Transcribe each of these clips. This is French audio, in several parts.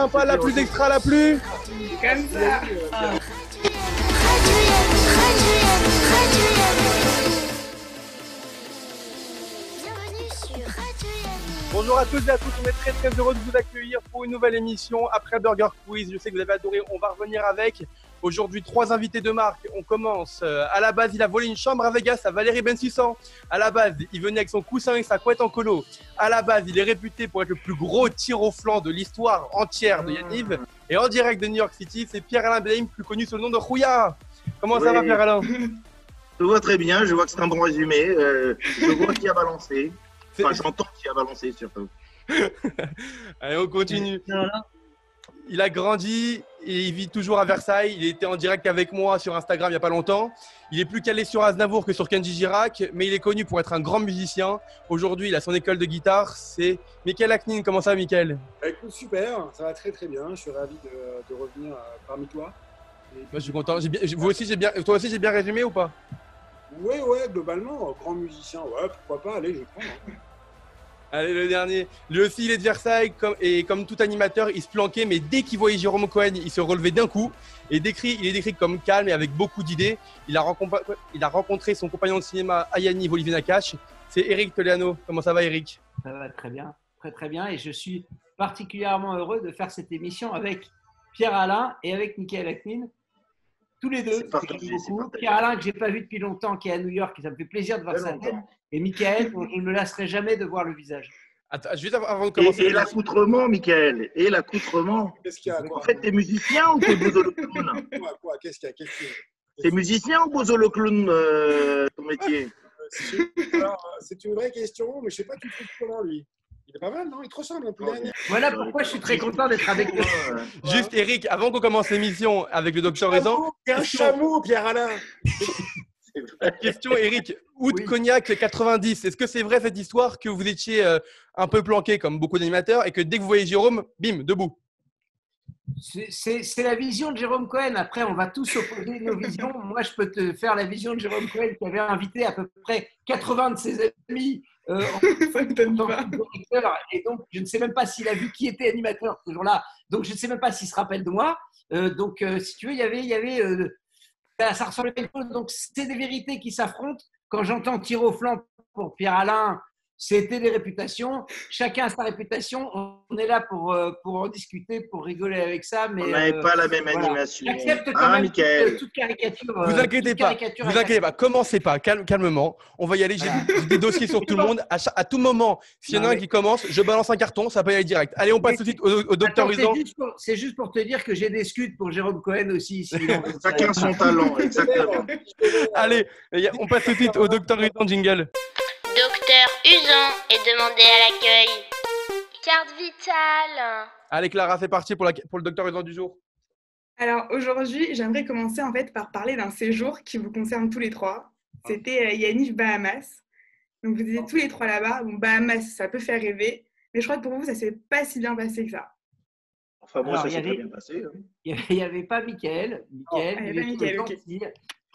sympa, la plus extra, la plus... Bonjour à tous et à tous, on est très très heureux de vous accueillir pour une nouvelle émission après Burger Quiz. Je sais que vous avez adoré, on va revenir avec. Aujourd'hui, trois invités de marque. On commence. euh, à la base, il a volé une chambre à Vegas à Valérie Bensissan. À la base, il venait avec son coussin et sa couette en colo. À la base, il est réputé pour être le plus gros tir au flanc de l'histoire entière de Yaniv. Et en direct de New York City, c'est Pierre-Alain Blaim, plus connu sous le nom de Rouya. Comment ça va, Pierre-Alain? Je vois très bien, je vois que c'est un bon résumé. euh, je vois qui a balancé. Enfin, j'entends qui a balancé surtout. Allez, on continue. Il a grandi et il vit toujours à Versailles. Il était en direct avec moi sur Instagram il n'y a pas longtemps. Il est plus calé sur Aznavour que sur Kenji Girac, mais il est connu pour être un grand musicien. Aujourd'hui, il a son école de guitare. C'est Michael Aknin. Comment ça, Michael? Bah, écoute, super, ça va très très bien. Je suis ravi de, de revenir euh, parmi toi. Et- Moi, je suis content. Bien- Vous aussi, j'ai bien. Toi aussi, j'ai bien résumé ou pas? Ouais, ouais, globalement, euh, grand musicien, ouais, pourquoi pas, allez, je prends. hein. Allez, le dernier. Lui aussi, de Versailles. Comme, et comme tout animateur, il se planquait, mais dès qu'il voyait Jérôme Cohen, il se relevait d'un coup. Et décrit, il est décrit comme calme et avec beaucoup d'idées. Il, a rencontré- son compagnon de cinéma, Ayani Nakache. C'est Eric Toleano. Comment ça va, Eric Ça va très bien, très très bien. Et je suis particulièrement heureux de faire cette émission avec Pierre Alain et avec Michael Aknin. Tous les deux, partagé, beaucoup. Pierre Alain, que j'ai pas vu depuis longtemps, qui est à New York, et ça me fait plaisir de voir sa tête. Et Michael, dont je ne me lasserai jamais de voir le visage. Attends, juste avant de Et, commencer. et l'accoutrement, Michael Et l'accoutrement Qu'est-ce qu'il y a En quoi? fait, t'es musicien ou t'es bozo le clown Quoi, quoi Qu'est-ce qu'il y a Qu'est-ce qu'il y a? T'es musicien ou bozo le clown, euh, ton métier? C'est- alors, euh, C'est une vraie question, mais je sais pas, tu le trouves comment lui? Il est pas mal, non? Il te ressemble un peu. Ouais. Voilà pourquoi je suis très content d'être avec toi. Juste, Eric, avant qu'on commence l'émission avec le docteur Raison, Il y a un chameau, Pierre-Alain question, Eric. Août Oui. Cognac 90. Est-ce que c'est vrai cette histoire que vous étiez euh, un peu planqué comme beaucoup d'animateurs et que dès que vous voyez Jérôme, bim, debout? C'est la vision de Jérôme Cohen. Après, on va tous opposer nos visions. Moi, je peux te faire la vision de Jérôme Cohen qui avait invité à peu près 80 de ses amis euh, Ça pas. Et donc, je ne sais même pas s'il a vu qui était animateur ce jour-là. Donc, je ne sais même pas s'il se rappelle de moi. Euh, donc, euh, si tu veux, il y avait, il y avait ça, ça ressemblait à quelque chose. Donc, c'est des vérités qui s'affrontent. Quand j'entends tir au flanc pour Pierre Alain, c'était des réputations. Chacun a sa réputation. On est là pour, euh, pour en discuter, pour rigoler avec ça. Mais On n'avait euh, pas la même voilà. animation. J'accepte quand Hein, même toute, toute caricature. Vous euh, inquiétez pas, vous inquiétez pas, commencez pas, calme- calmement. On va y aller. J'ai Voilà. des dossiers sur tout le monde. À, tout moment, s'il y en a un mais- qui commence, je balance un carton, ça peut y aller direct. Allez, on passe tout de suite au, au docteur Raison. C'est juste, pour- c'est juste pour te dire que j'ai des scuds pour Jérôme Cohen aussi. Chacun son talent, exactement. Allez, on passe tout de suite au docteur Raison jingle. Docteur Usan est demandé à l'accueil. Carte vitale. Allez, Clara, c'est parti pour, la- pour le docteur Raison du jour. Alors aujourd'hui, j'aimerais commencer en fait par parler d'un séjour qui vous concerne tous les trois. C'était euh, Yannick Bahamas. Donc vous étiez tous les trois là-bas. Bon, Bahamas, ça peut faire rêver, mais je crois que pour vous, ça s'est pas si bien passé que ça. Enfin, moi, Alors, ça s'est très avait- bien passé. hein. Il n'y avait pas Michael. Michael, Oh, il y il avait ok. gentil,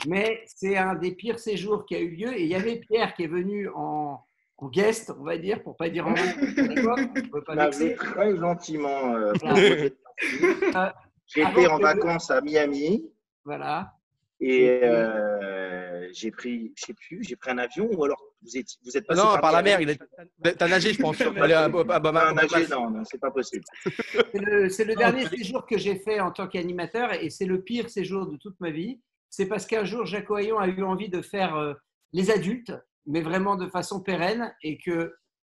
mais c'est un des pires séjours qui a eu lieu. Et il y avait Pierre qui est venu en, en guest, on va dire, pour pas dire en On peut pas On m'a vexer. très gentiment euh, Voilà. Euh. J'étais en vacances à Miami Voilà. et euh, j'ai pris, je sais plus, j'ai pris un avion ou alors vous êtes, vous êtes passé non, par la mer, il est... t'as nagé, je pense. Allez, à, à- à- nager, non, non, c'est pas possible. C'est le, c'est le Non, dernier séjour que j'ai fait en tant qu'animateur et c'est le pire séjour de toute ma vie. C'est parce qu'un jour, Jacques Oyon a eu envie de faire euh, les adultes, mais vraiment de façon pérenne et que,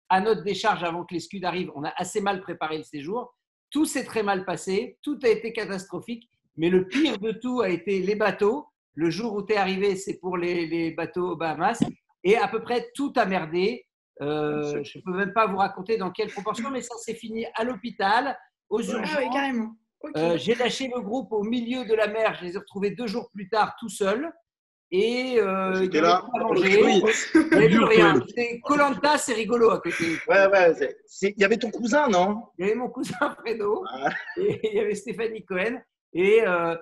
à notre décharge, avant que les scuds arrivent, on a assez mal préparé le séjour. Tout s'est très mal passé, tout a été catastrophique, mais le pire de tout a été les bateaux. Le jour où tu es arrivé, c'est pour les, les bateaux aux Bahamas et à peu près tout a merdé. Euh, je ne peux même pas vous raconter dans quelle proportion, mais ça s'est fini à l'hôpital, aux urgences. Ah oui, carrément. Euh, j'ai lâché le groupe au milieu de la mer. Je les ai retrouvés deux jours plus tard tout seul. Et euh, J'étais il là. pas à manger. Oui. Il n'y avait plus rien. C'était Colanta, c'est rigolo à côté. Ouais, ouais, il y avait ton cousin, non? Il y avait mon cousin Fredo Ah. et il y avait Stéphanie Cohen. Et euh,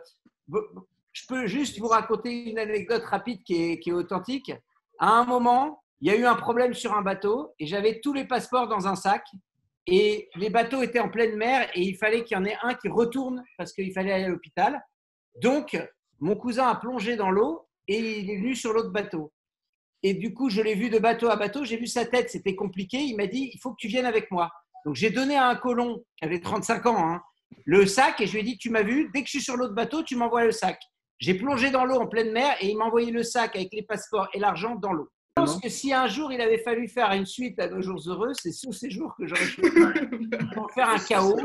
je peux juste vous raconter une anecdote rapide qui est, qui est authentique. À un moment, il y a eu un problème sur un bateau et j'avais tous les passeports dans un sac. Et les bateaux étaient en pleine mer et il fallait qu'il y en ait un qui retourne parce qu'il fallait aller à l'hôpital. Donc, mon cousin a plongé dans l'eau et il est venu sur l'autre bateau. Et du coup, je l'ai vu de bateau à bateau, j'ai vu sa tête, c'était compliqué. Il m'a dit, il faut que tu viennes avec moi. Donc, j'ai donné à un colon qui avait 35 ans hein, le sac et je lui ai dit, tu m'as vu, dès que je suis sur l'autre bateau, tu m'envoies le sac. J'ai plongé dans l'eau en pleine mer et il m'a envoyé le sac avec les passeports et l'argent dans l'eau. Je pense que si un jour il avait fallu faire une suite à nos jours heureux, c'est sous ces jours que j'aurais pu pour faire un chaos.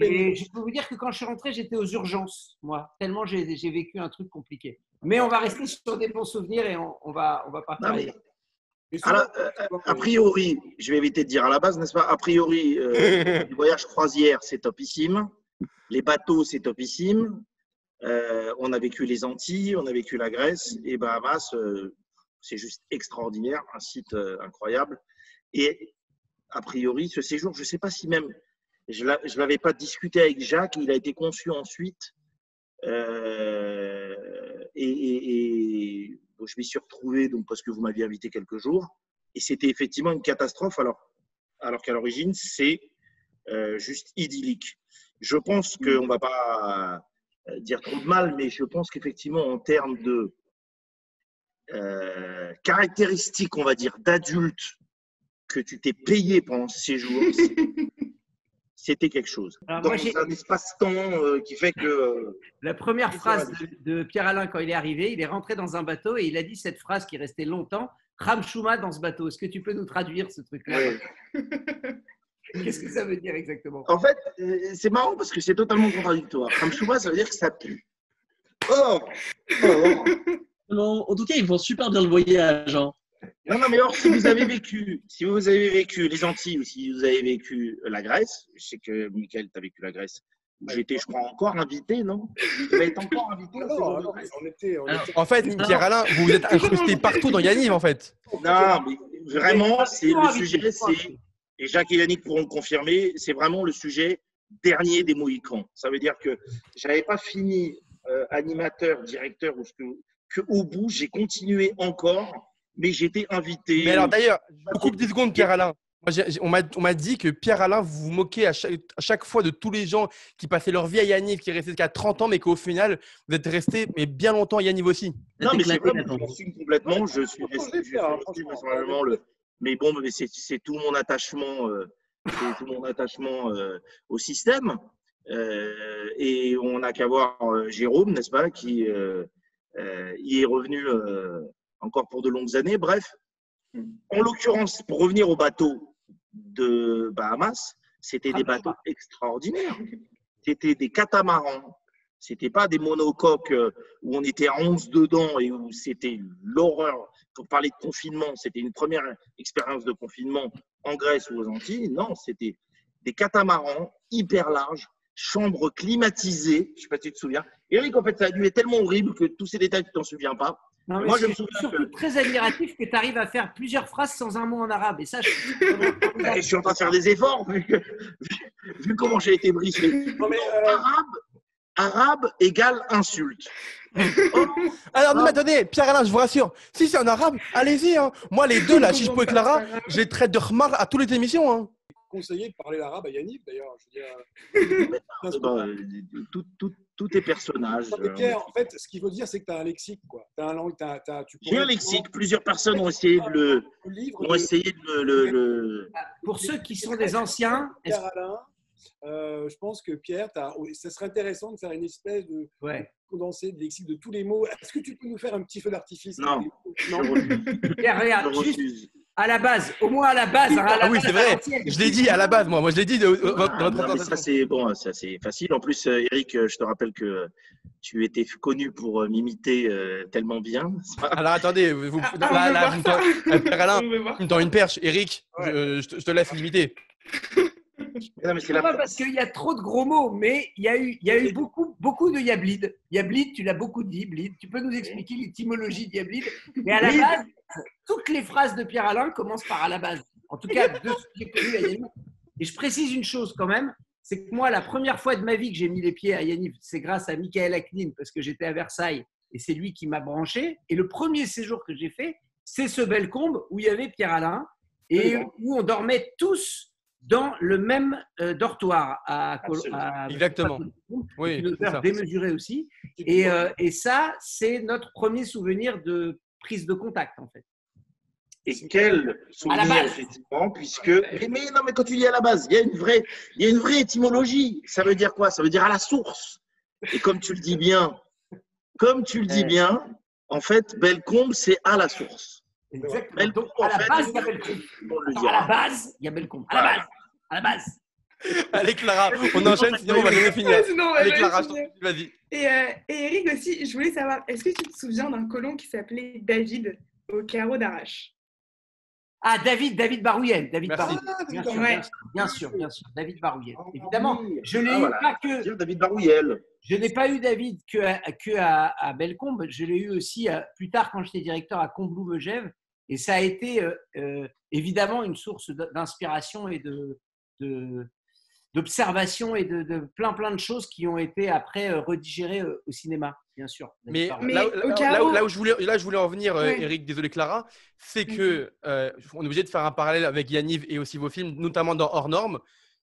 Et je peux vous dire que quand je suis rentré, j'étais aux urgences, moi, tellement j'ai vécu un truc compliqué. Mais on va rester sur des bons souvenirs et on, on va, on va Non, mais la- euh, a priori, je vais éviter de dire à la base, n'est-ce pas? A priori, euh, les voyages croisière, c'est topissime. Les bateaux, c'est topissime. Euh, on a vécu les Antilles, on a vécu la Grèce et Bahamas, euh, c'est juste extraordinaire, un site euh, incroyable. Et a priori, ce séjour, je ne sais pas si même, je ne l'avais pas discuté avec Jacques, il a été conçu ensuite. Euh, et je m'y suis retrouvé donc, parce que vous m'aviez invité quelques jours. Et c'était effectivement une catastrophe, alors, alors qu'à l'origine, c'est euh, juste idyllique. Je pense qu'on ne va pas dire trop de mal, mais je pense qu'effectivement, en termes de euh, caractéristiques, on va dire, d'adultes que tu t'es payé pendant ce séjour, c'est- c'était quelque chose. Alors, Dans moi, un espace-temps euh, qui fait que. euh, La première phrase de, de Pierre-Alain quand il est arrivé, il est rentré dans un bateau et il a dit cette phrase qui est restée longtemps Ramchouma dans ce bateau. Est-ce que tu peux nous traduire ce truc-là? Qu'est-ce que ça veut dire exactement? En fait, euh, c'est marrant parce que c'est totalement contradictoire. Ramchouma, ça veut dire que ça pue. Or, or, Non, en tout cas, ils font super bien le voyage. hein. non, non, mais or, si vous avez vécu, si vous avez vécu les Antilles ou si vous avez vécu la Grèce, je sais que Michael, tu as vécu la Grèce. J'étais, je crois, encore invité, non? Tu vas être encore invité au non, séjour de non, Grèce? on était, on Alors, était- En fait, Pierre-Alain, vous vous êtes incrusté partout dans Yaniv, en fait. Non, mais vraiment, c'est le sujet, c'est, et Jacques et Yannick pourront le confirmer, c'est vraiment le sujet dernier des Mohicans. Ça veut dire que j'avais pas fini euh, animateur, directeur, ou ce que, que au bout, j'ai continué encore, mais j'étais invité. Mais alors d'ailleurs, je coupe 10 secondes. Moi, j'ai- j'ai- on m'a dit que Pierre-Alain, vous vous moquez à chaque, à chaque fois de tous les gens qui passaient leur vie à Yaniv, qui restaient jusqu'à 30 ans, mais qu'au final, vous êtes resté mais bien longtemps à Yaniv aussi. Non, mais c'est vrai, je l'assume complètement. Je suis resté, le. Mais bon, mais c'est c'est tout mon attachement, euh, c'est tout mon attachement euh, au système. Euh, et on n'a qu'à voir euh, Jérôme, n'est-ce pas, qui y est revenu euh, encore pour de longues années. Bref, en l'occurrence, pour revenir au bateau de Bahamas, c'était des bateaux extraordinaires. C'était des catamarans. C'était pas des monocoques euh, où on était à 11 dedans et où c'était l'horreur. Pour parler de confinement, c'était une première expérience de confinement en Grèce ou aux Antilles. Non, c'était des catamarans hyper larges, chambres climatisées. Je sais pas si tu te souviens. Eric, en fait, ça a dû être tellement horrible que tous ces détails, tu t'en souviens pas. Non, mais Moi, je c'est me souviens surtout que- très admiratif que tu arrives à faire plusieurs phrases sans un mot en arabe. Et ça, je formidable. je suis en train de faire des efforts vu, comment j'ai été brisé. Non, mais, euh, Arabe, arabe égale insulte. Oh, Alors, non, mais attendez, Pierre-Alain, je vous rassure, si c'est en arabe, allez-y. hein. Moi, les deux, là, Chichpo et Clara, je les traite de khmar à toutes les émissions. hein. conseillé de parler l'arabe à Yannick, d'ailleurs. Je veux dire, euh, tout, tout, tout est personnage. Non, mais Pierre, en fait, ce qu'il faut dire, c'est que tu as un lexique. Quoi. As un langue, t'as- t'as- tu J'ai un lexique. Plusieurs personnes ont essayé de le, livre ont essayé de le, le- le- Pour ceux qui sont des anciens, est-ce- Pierre Alain. Euh, je pense que Pierre, oui, ça serait intéressant de faire une espèce de ouais. condensé de lexique de tous les mots. Est-ce que tu peux nous faire un petit feu d'artifice Non. Non. Pierre, Je regarde, juste refuse. À la base, au moins à la base. hein, à la Ah oui, c'est vrai. Je l'ai dit à la base, moi. Moi, je l'ai dit de, de- de- Ah, non, ça c'est bon, ça c'est facile. En plus, euh, Eric, euh, je te rappelle que tu étais connu pour euh, m'imiter euh, tellement bien. Alors, attendez, vous, Ah, là, là, me euh, une perche. Eric, Ouais. je, je te, je te laisse limiter. Non, mais c'est la- parce qu'il y a trop de gros mots, mais il y a eu, il y a eu beaucoup, beaucoup de Yablid. Yablid, tu l'as beaucoup dit, Blid. Tu peux nous expliquer l'étymologie de Yablid Mais à la base, toutes les phrases de Pierre Alain commencent par à la base. En tout cas, de ce que j'ai connu à Yaniv. Et je précise une chose quand même, c'est que moi, la première fois de ma vie que j'ai mis les pieds à Yaniv, c'est grâce à Michael Aknin, parce que j'étais à Versailles et c'est lui qui m'a branché. Et le premier séjour que j'ai fait, c'est ce Bellecombe où il y avait Pierre Alain et où on dormait tous dans le même euh, dortoir à, à- Exactement. Oui, une c'est ça. odeur démesurée aussi. Et, euh, et ça, c'est notre premier souvenir de prise de contact, en fait. Et quel souvenir, base. effectivement, puisque. Mais, mais non, mais quand tu dis à la base, il y a une vraie, il y a une vraie étymologie. Ça veut dire quoi? Ça veut dire à la source. Et comme tu le dis bien, comme tu le dis bien, en fait, Bellecombe, c'est à la source. Exactement. Bellecombe, Donc, à la fait, base, il y a Bellecombe. À la base, il y a Bellecombe. À la base. À la base. Allez, Clara, on enchaîne, sinon on va jamais finir. Ouais, sinon, Allez, Clara, je t'en finir. prie, vas-y. Et, euh, et Eric aussi, je voulais savoir, est-ce que tu te souviens d'un colon qui s'appelait David au carreau d'arrache? Ah, David, David Barouillel. David Merci. Barouillel. Bien sûr, bien sûr, bien sûr, bien sûr. David Barouillel. Ah, Évidemment, oui. je l'ai Ah, eu voilà. pas que. David. Je n'ai pas eu David que à, que à, à Bellecombe, je l'ai eu aussi à- plus tard quand j'étais directeur à Combloux-Megève. Et ça a été euh, euh, évidemment une source d'inspiration et de, de- d'observation et de, de plein plein de choses qui ont été après euh, redigérées euh, au cinéma, bien sûr. Mais, là, où, là où je voulais, là, je voulais en venir, euh, Ouais. Eric, désolé Clara, c'est que euh, on est obligé de faire un parallèle avec Yaniv et aussi vos films, notamment dans Hors Normes.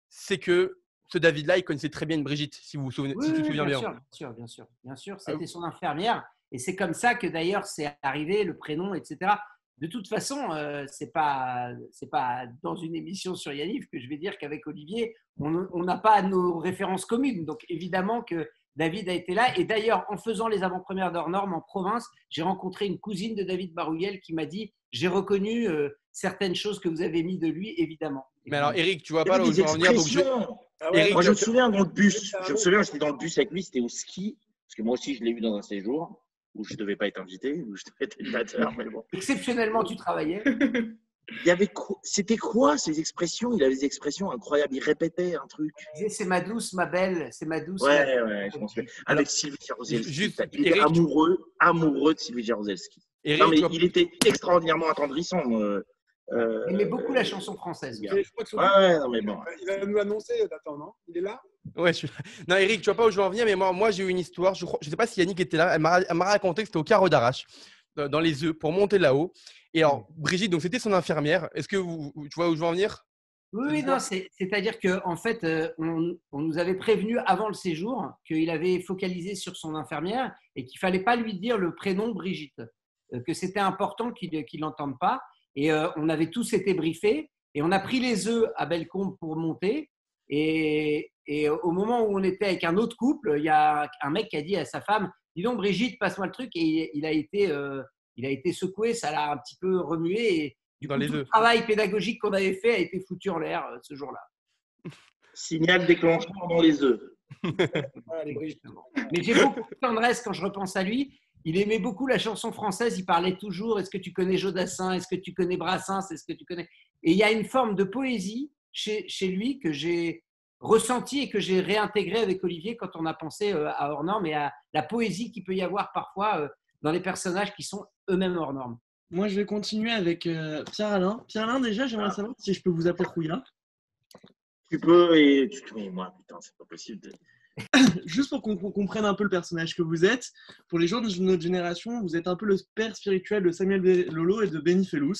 C'est que ce David-là, il connaissait très bien Brigitte, si vous vous souvenez, Oui, si tu te oui, souviens bien. Sûr, bien sûr, bien sûr, bien sûr. Ah C'était oui. son infirmière. Et c'est comme ça que d'ailleurs c'est arrivé, le prénom, etc. De toute façon, euh, c'est pas c'est pas dans une émission sur Yaniv que je vais dire qu'avec Olivier, on n'a pas nos références communes. Donc évidemment que David a été là. Et d'ailleurs, en faisant les avant-premières d'Hors Normes en province, j'ai rencontré une cousine de David Barouillel qui m'a dit j'ai reconnu euh, certaines choses que vous avez mis de lui, évidemment. Mais alors, Eric, tu vois pas là où je veux en venir, donc je- expressions. Ah Eric, Moi, je me souviens dans le bus. Ah, Je me oui. souviens, j'étais dans le bus avec lui, c'était au ski. Parce que moi aussi, je l'ai eu dans un séjour où je ne devais pas être invité, où je devais être animateur. Mais bon. Exceptionnellement, tu travaillais. Il y avait quoi- C'était quoi ces expressions? Il avait des expressions incroyables. Il répétait un truc. Il disait, C'est ma douce, ma belle, c'est ma douce. ma Ouais, ouais, je souviens. Alors, Avec Sylvie Jarozelski. juste, il était Eric, amoureux, amoureux de Sylvie Jarozelski. Eric, Non, mais il était extraordinairement attendrissant. euh, euh, Il aimait beaucoup la chanson française. bien. Et je crois que son- Ouais, ouais, non, mais bon. Il va nous l'annoncer, Nathan, non? Il est là? Ouais, je suis- Non, Eric, tu vois pas où je veux en venir, mais moi, moi j'ai eu une histoire. Je ne sais pas si Yannick était là. Elle m'a raconté que c'était au carreau d'arrache, dans dans les œufs, pour monter là-haut. Et alors, Brigitte, donc c'était son infirmière. Est-ce que vous, tu vois où je veux en venir? Oui, oui, non, c'est- c'est-à-dire qu'en en fait, euh, on, on nous avait prévenu avant le séjour qu'il avait focalisé sur son infirmière et qu'il fallait pas lui dire le prénom Brigitte, euh, que c'était important qu'il ne l'entende pas. Et euh, on avait tous été briefés et on a pris les œufs à Bellecombe pour monter. Et, et au moment où on était avec un autre couple, il y a un mec qui a dit à sa femme Dis donc, Brigitte, passe-moi le truc. Et il, il a été, euh, il a été secoué, ça l'a un petit peu remué. Et du Dans coup, les tout le travail pédagogique qu'on avait fait a été foutu en l'air euh, ce jour-là. Signal déclencheur dans les œufs. Voilà. Mais j'ai beaucoup de tendresse quand je repense à lui. Il aimait beaucoup la chanson française. Il parlait toujours Est-ce que tu connais Jodassin Est-ce que tu connais Brassens Est-ce que tu connais? Et il y a une forme de poésie chez, chez lui que j'ai ressenti et que j'ai réintégré avec Olivier quand on a pensé euh, à hors norme et à la poésie qu'il peut y avoir parfois euh, dans les personnages qui sont eux-mêmes hors normes. Moi, je vais continuer avec euh, Pierre-Alain. Pierre-Alain, déjà, j'aimerais savoir si je peux vous appeler Rouillard. Tu peux et tu mais moi putain c'est pas possible. de- Juste pour qu'on comprenne un peu le personnage que vous êtes. Pour les gens de notre génération, vous êtes un peu le père spirituel de Samuel Lolo et de Benny Fellous.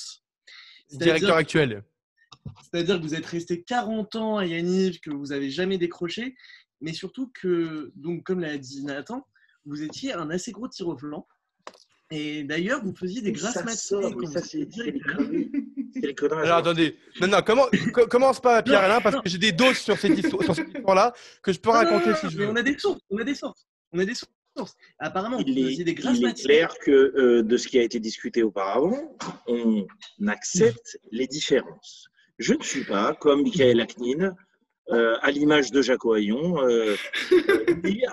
C'est-à-dire- Directeur actuel. C'est-à-dire que vous êtes resté 40 ans à Yaniv, que vous n'avez jamais décroché, mais surtout que, donc, comme l'a dit Nathan, vous étiez un assez gros tir au flanc. Et d'ailleurs, vous faisiez des grasses Ça matinées. sort, ça c'est c'est. C'est les conneries. Alors attendez, non, non, comment, co- commence pas Pierre Alain parce que j'ai des doses sur cette histoire, sur cette histoire-là que je peux raconter non, si je mais veux. on a des sources, on a des sources, on a des sources. Apparemment, Il est, des il clair que euh, de ce qui a été discuté auparavant, on accepte les différences. Je ne suis pas comme Michael Aknin, euh, à l'image de Jaco Hayon, euh,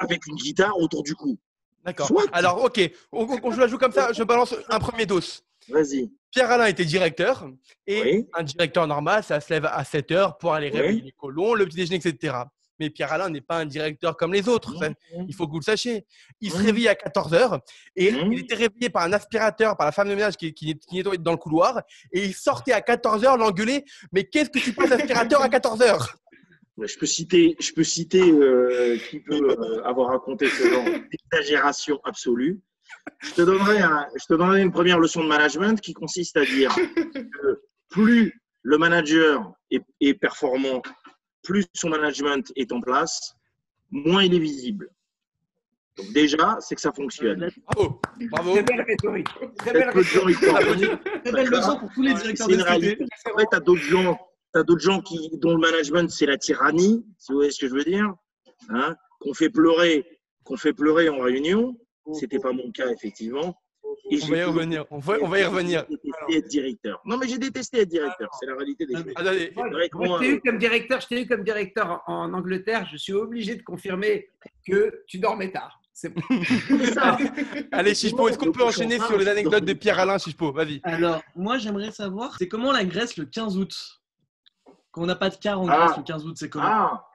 avec une guitare autour du cou. D'accord. Alors ok, on, on- je la joue comme ça, je balance un premier dos. Vas-y. Pierre Alain était directeur et Oui. un directeur normal, ça se lève à 7 heures pour aller Oui. réveiller les colons, le petit déjeuner, etc. Mais Pierre Alain n'est pas un directeur comme les autres. ça, il faut que vous le sachiez. Il se Mhm. réveillait à 14 heures et il était réveillé par un aspirateur, par la femme de ménage qui, qui, qui nettoyait dans le couloir et il sortait à 14 heures l'engueuler. Mais qu'est-ce que tu passes aspirateur à 14 heures? Je peux citer, je peux citer euh, qui peut euh, avoir raconté ce genre d'exagération absolue. Je te donnerai, un- je te donnerai une première leçon de management qui consiste à dire que plus le manager est, est performant, plus son management est en place, moins il est visible. Donc déjà, c'est que ça fonctionne. Bravo, bravo. Très belle rhétorique. Très belle. Applaudissements. Très belle leçon pour tous les directeurs de réalité. Après, tu as d'autres gens, t'as d'autres gens qui, dont le management, c'est la tyrannie, si vous voyez ce que je veux dire, hein, qu'on fait pleurer, qu'on fait pleurer en réunion. C'était pas mon cas, effectivement. Et On j'ai va y revenir. On va, on va y revenir. détesté être directeur. Non, mais j'ai détesté être directeur. C'est la réalité des choses. je t'ai eu comme directeur, je t'ai eu comme directeur en, en Angleterre. Je suis obligé de confirmer que tu dormais tard. C'est ça. allez, Chichepo, est-ce qu'on peut enchaîner sur les anecdotes de Pierre-Alain Chichepo Vas-y. Alors, moi, j'aimerais savoir, c'est comment la Grèce le 15 août? Quand on n'a pas de car en Ah. Grèce le 15 août, c'est comment? Ah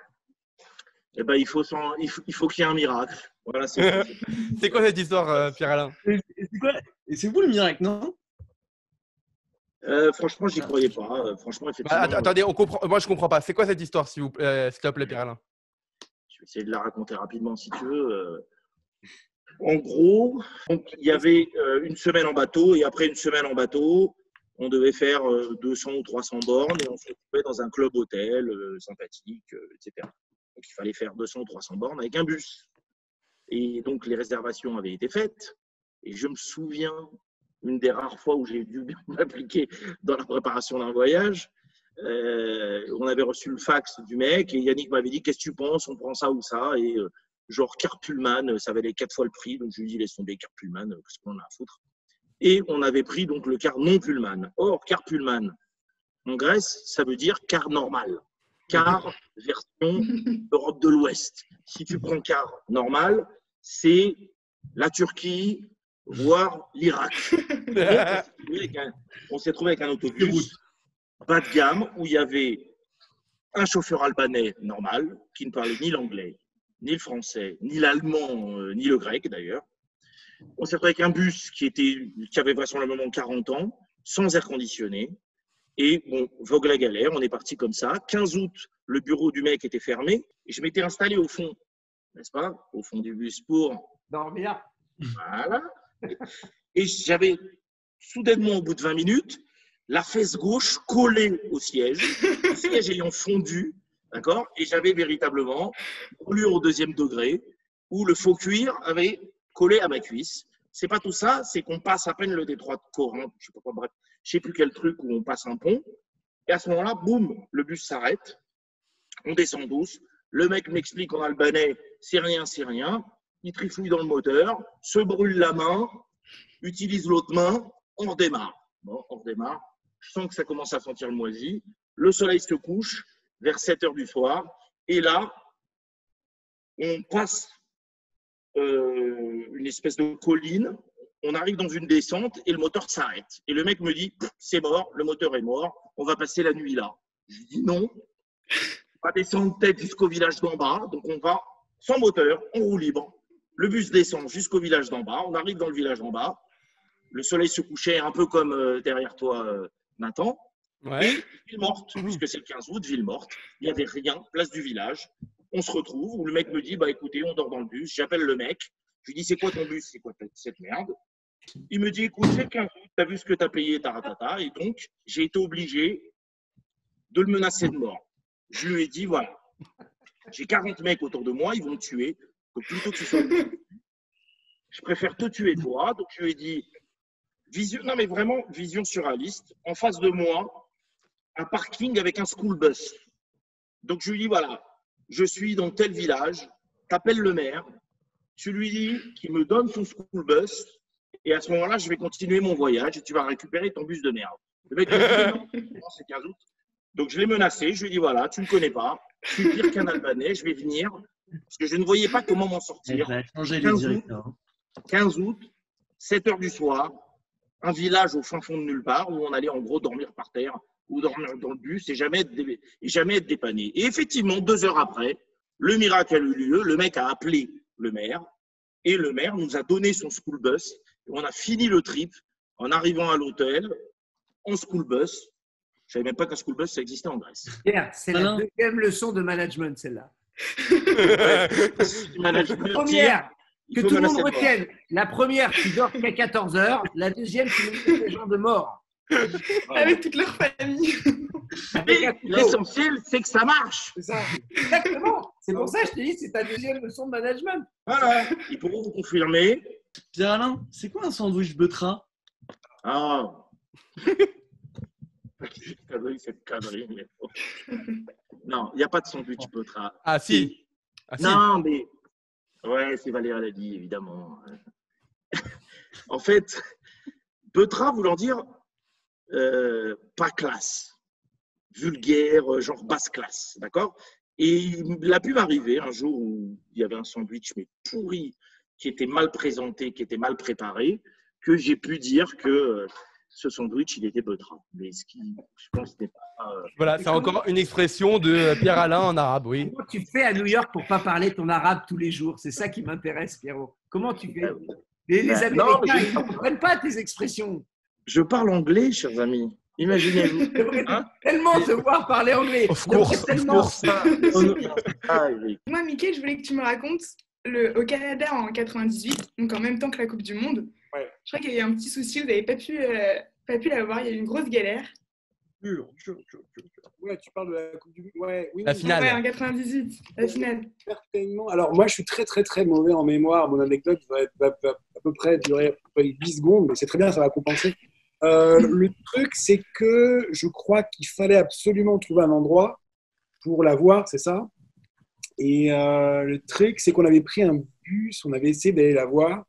Eh ben, il faut, s'en- il faut, il faut qu'il y ait un miracle. Voilà, c'est C'est quoi cette histoire, euh, Pierre-Alain? Et c'est vous le miracle, non? Euh, franchement, j'y croyais pas. Euh, Franchement, Bah, effectivement, Attendez, on comprend. Moi, je comprends pas. C'est quoi cette histoire, s'il vous plaît, euh, s'il te plaît, Pierre-Alain? Je vais essayer de la raconter rapidement si tu veux. Euh, En gros, donc, il y avait euh, une semaine en bateau et après une semaine en bateau, on devait faire euh, 200 ou 300 bornes et on se retrouvait dans un club hôtel euh, sympathique, euh, etc. Donc il fallait faire 200 ou 300 bornes avec un bus. Et donc les réservations avaient été faites. Et je me souviens, une des rares fois où j'ai dû m'appliquer dans la préparation d'un voyage, euh, on avait reçu le fax du mec et Yannick m'avait dit Qu'est-ce que tu penses On prend ça ou ça? Et euh, genre, Carpulman, ça valait quatre fois le prix. Donc je lui ai dit Laisse tomber Carpulman, qu'est-ce qu'on a à foutre? Et on avait pris donc le car non Pullman. Or, Carpulman, en Grèce, ça veut dire car normal. Car version Europe de l'Ouest. Si tu prends car normal, c'est la Turquie, voire l'Irak. On s'est trouvé avec un- On autobus bas de gamme où il y avait un chauffeur albanais normal qui ne parlait ni l'anglais, ni le français, ni l'allemand, euh, ni le grec d'ailleurs. On s'est retrouvé avec un bus qui, était, qui avait vraisemblablement 40 ans, sans air conditionné. Et bon, vogue la galère, on est parti comme ça. 15 août, le bureau du mec était fermé et je m'étais installé au fond, n'est-ce pas? Au fond du bus pour Dormir. voilà. Et j'avais soudainement, au bout de 20 minutes, la fesse gauche collée au siège, le siège ayant fondu, d'accord? Et j'avais véritablement brûlure au deuxième degré, où le faux cuir avait collé à ma cuisse. C'est pas tout ça, c'est qu'on passe à peine le détroit de Corinthe, je sais pas bref, je sais plus quel truc où on passe un pont. Et à ce moment-là, boum, le bus s'arrête. On descend douce. Le mec m'explique en albanais, c'est rien, c'est rien il trifouille dans le moteur, se brûle la main, utilise l'autre main, on redémarre. Bon, on redémarre. Je sens que ça commence à sentir le moisi. Le soleil se couche vers 7 heures du soir. Et là, on passe euh, une espèce de colline. On arrive dans une descente et le moteur s'arrête. Et le mec me dit C'est mort, le moteur est mort, on va passer la nuit là. Je dis Non, on va descendre peut-être jusqu'au village d'en bas. Donc on va sans moteur, en roue libre. Le bus descend jusqu'au village d'en bas. On arrive dans le village d'en bas. Le soleil se couchait un peu comme euh, derrière toi, euh, Nathan. Ouais. Et ville morte, puisque c'est le 15 août, ville morte. Il n'y avait rien, place du village. On se retrouve où le mec me dit Bah écoutez, on dort dans le bus. J'appelle le mec. Je lui dis C'est quoi ton bus? C'est quoi cette merde? Il me dit Écoute, c'est le 15 août, t'as vu ce que t'as payé, taratata. Et donc, j'ai été obligé de le menacer de mort. Je lui ai dit Voilà, j'ai 40 mecs autour de moi, ils vont me tuer. Donc plutôt que tu sois. Je préfère te tuer toi. Donc je lui ai dit vision, non mais vraiment vision surréaliste. En face de moi, un parking avec un school bus. Donc je lui dis voilà, je suis dans tel village. T'appelles le maire. Tu lui dis qu'il me donne son school bus. Et à ce moment-là, je vais continuer mon voyage et tu vas récupérer ton bus de merde. Le mec c'est 15 août. Donc je l'ai menacé. Je lui ai dit voilà, tu ne me connais pas. Je suis pire qu'un Albanais. Je vais venir parce que je ne voyais pas comment m'en Elle sortir. va changer les 15 août. directeurs. hein. 15 août, 7 heures du soir, un village au fin fond de nulle part où on allait en gros dormir par terre ou dormir dans le bus et jamais être, dé- et jamais être dépanné. Et effectivement, deux heures après, le miracle a eu lieu. Le mec a appelé le maire et le maire nous a donné son school bus. Et on a fini le trip en arrivant à l'hôtel en school bus. Je savais même pas qu'un school bus ça existait en Grèce. Pierre, c'est la Alain. deuxième leçon de management, celle-là. Management, Première, Que tout le monde mort. retienne. La première, tu dors qu'à 14h. La deuxième, tu menaces les gens de mort. Avec toute leur famille. L'essentiel, c'est que ça marche. C'est ça. Exactement. C'est pour ça que je te dis, c'est ta deuxième leçon de management. Voilà. Ils pourront vous confirmer. Pierre-Alain, c'est quoi un sandwich betra Ah. Connerie, cette connerie. mais. Non, il n'y a pas de sandwich Petra. Ah si. Ah, si. Non, mais. Ouais, c'est Valérie l'a dit, évidemment. en fait, Petra voulant dire euh, pas classe, vulgaire, euh, genre basse classe, d'accord? Et il a pu m'arriver un jour où il y avait un sandwich mais pourri, qui était mal présenté, qui était mal préparé, que j'ai pu dire que euh, ce sandwich, il était Petra. Mais ce qui, je pense, n'est pas. euh, Voilà, c'est encore une expression de euh, Pierre Alain en arabe, oui. Comment tu fais à New York pour pas parler ton arabe tous les jours? C'est ça qui m'intéresse, Pierrot. Comment tu fais? Les, les Ben, non, Américains, je- ils ne comprennent pas tes expressions. Je parle anglais, chers amis. Imaginez-vous. Hein? tellement te voir parler anglais. Of course, of tellement. course. Ah, Eric. Moi, Mickaël, je voulais que tu me racontes le, au Canada en 98, donc en même temps que la Coupe du Monde. Ouais. Je crois qu'il y a eu un petit souci, vous n'avez pas pu, euh, pas pu l'avoir, il y a eu une grosse galère. Dur, dur, dur, dur, dur. Ouais, tu parles de la Coupe du Monde. Ouais, oui, La finale. Ouais, en 98, la finale. certainement. Alors, moi, je suis très, très, très mauvais en mémoire. Mon anecdote va, être- va- va à peu près durer à peu près 10 secondes, mais c'est très bien, ça va compenser. Euh, le truc, c'est que je crois qu'il fallait absolument trouver un endroit pour la voir, c'est ça? Et euh, le truc, c'est qu'on avait pris un bus, on avait essayé d'aller la voir,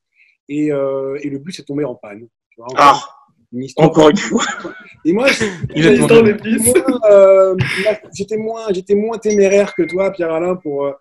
et, euh, et le bus est tombé en panne. Tu vois, Ah, une histoire. encore une fois. Et moi, est j'étais moins, euh, j'étais moins, téméraire que toi, Pierre-Alain, pour, euh,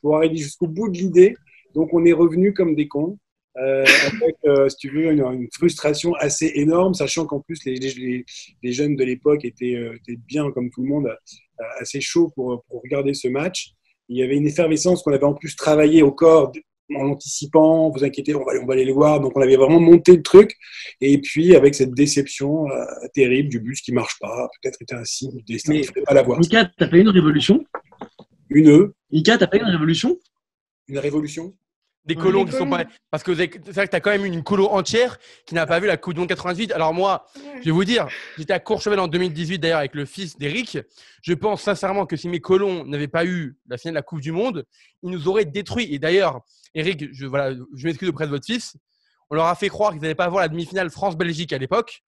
pour arriver jusqu'au bout de l'idée. Donc, on est revenu comme des cons, euh, avec, euh, si tu veux, une, une frustration assez énorme, sachant qu'en plus, les, les, les jeunes de l'époque étaient, euh, étaient bien, comme tout le monde, euh, assez chauds pour, pour regarder ce match. Il y avait une effervescence qu'on avait en plus travaillé au corps en l'anticipant, vous inquiétez, on va, on va aller le voir. Donc, on avait vraiment monté le truc. Et puis, avec cette déception euh, terrible du bus qui marche pas, peut-être était un signe du destin, il ne fallait pas l'avoir. Mika, t'as pas eu une révolution? Une E, Mika, t'as pas eu une révolution? Une révolution? Des colons Des qui sont pas. Parce que avez- c'est vrai que tu as quand même une colo entière qui n'a pas vu la Coupe du Monde 98. Alors, moi, je vais vous dire, j'étais à Courchevel en 2018 d'ailleurs avec le fils d'Eric. Je pense sincèrement que si mes colons n'avaient pas eu la finale de la Coupe du Monde, ils nous auraient détruits. Et d'ailleurs, Eric, je, voilà, je m'excuse auprès de votre fils. On leur a fait croire qu'ils n'allaient pas voir la demi-finale France-Belgique à l'époque.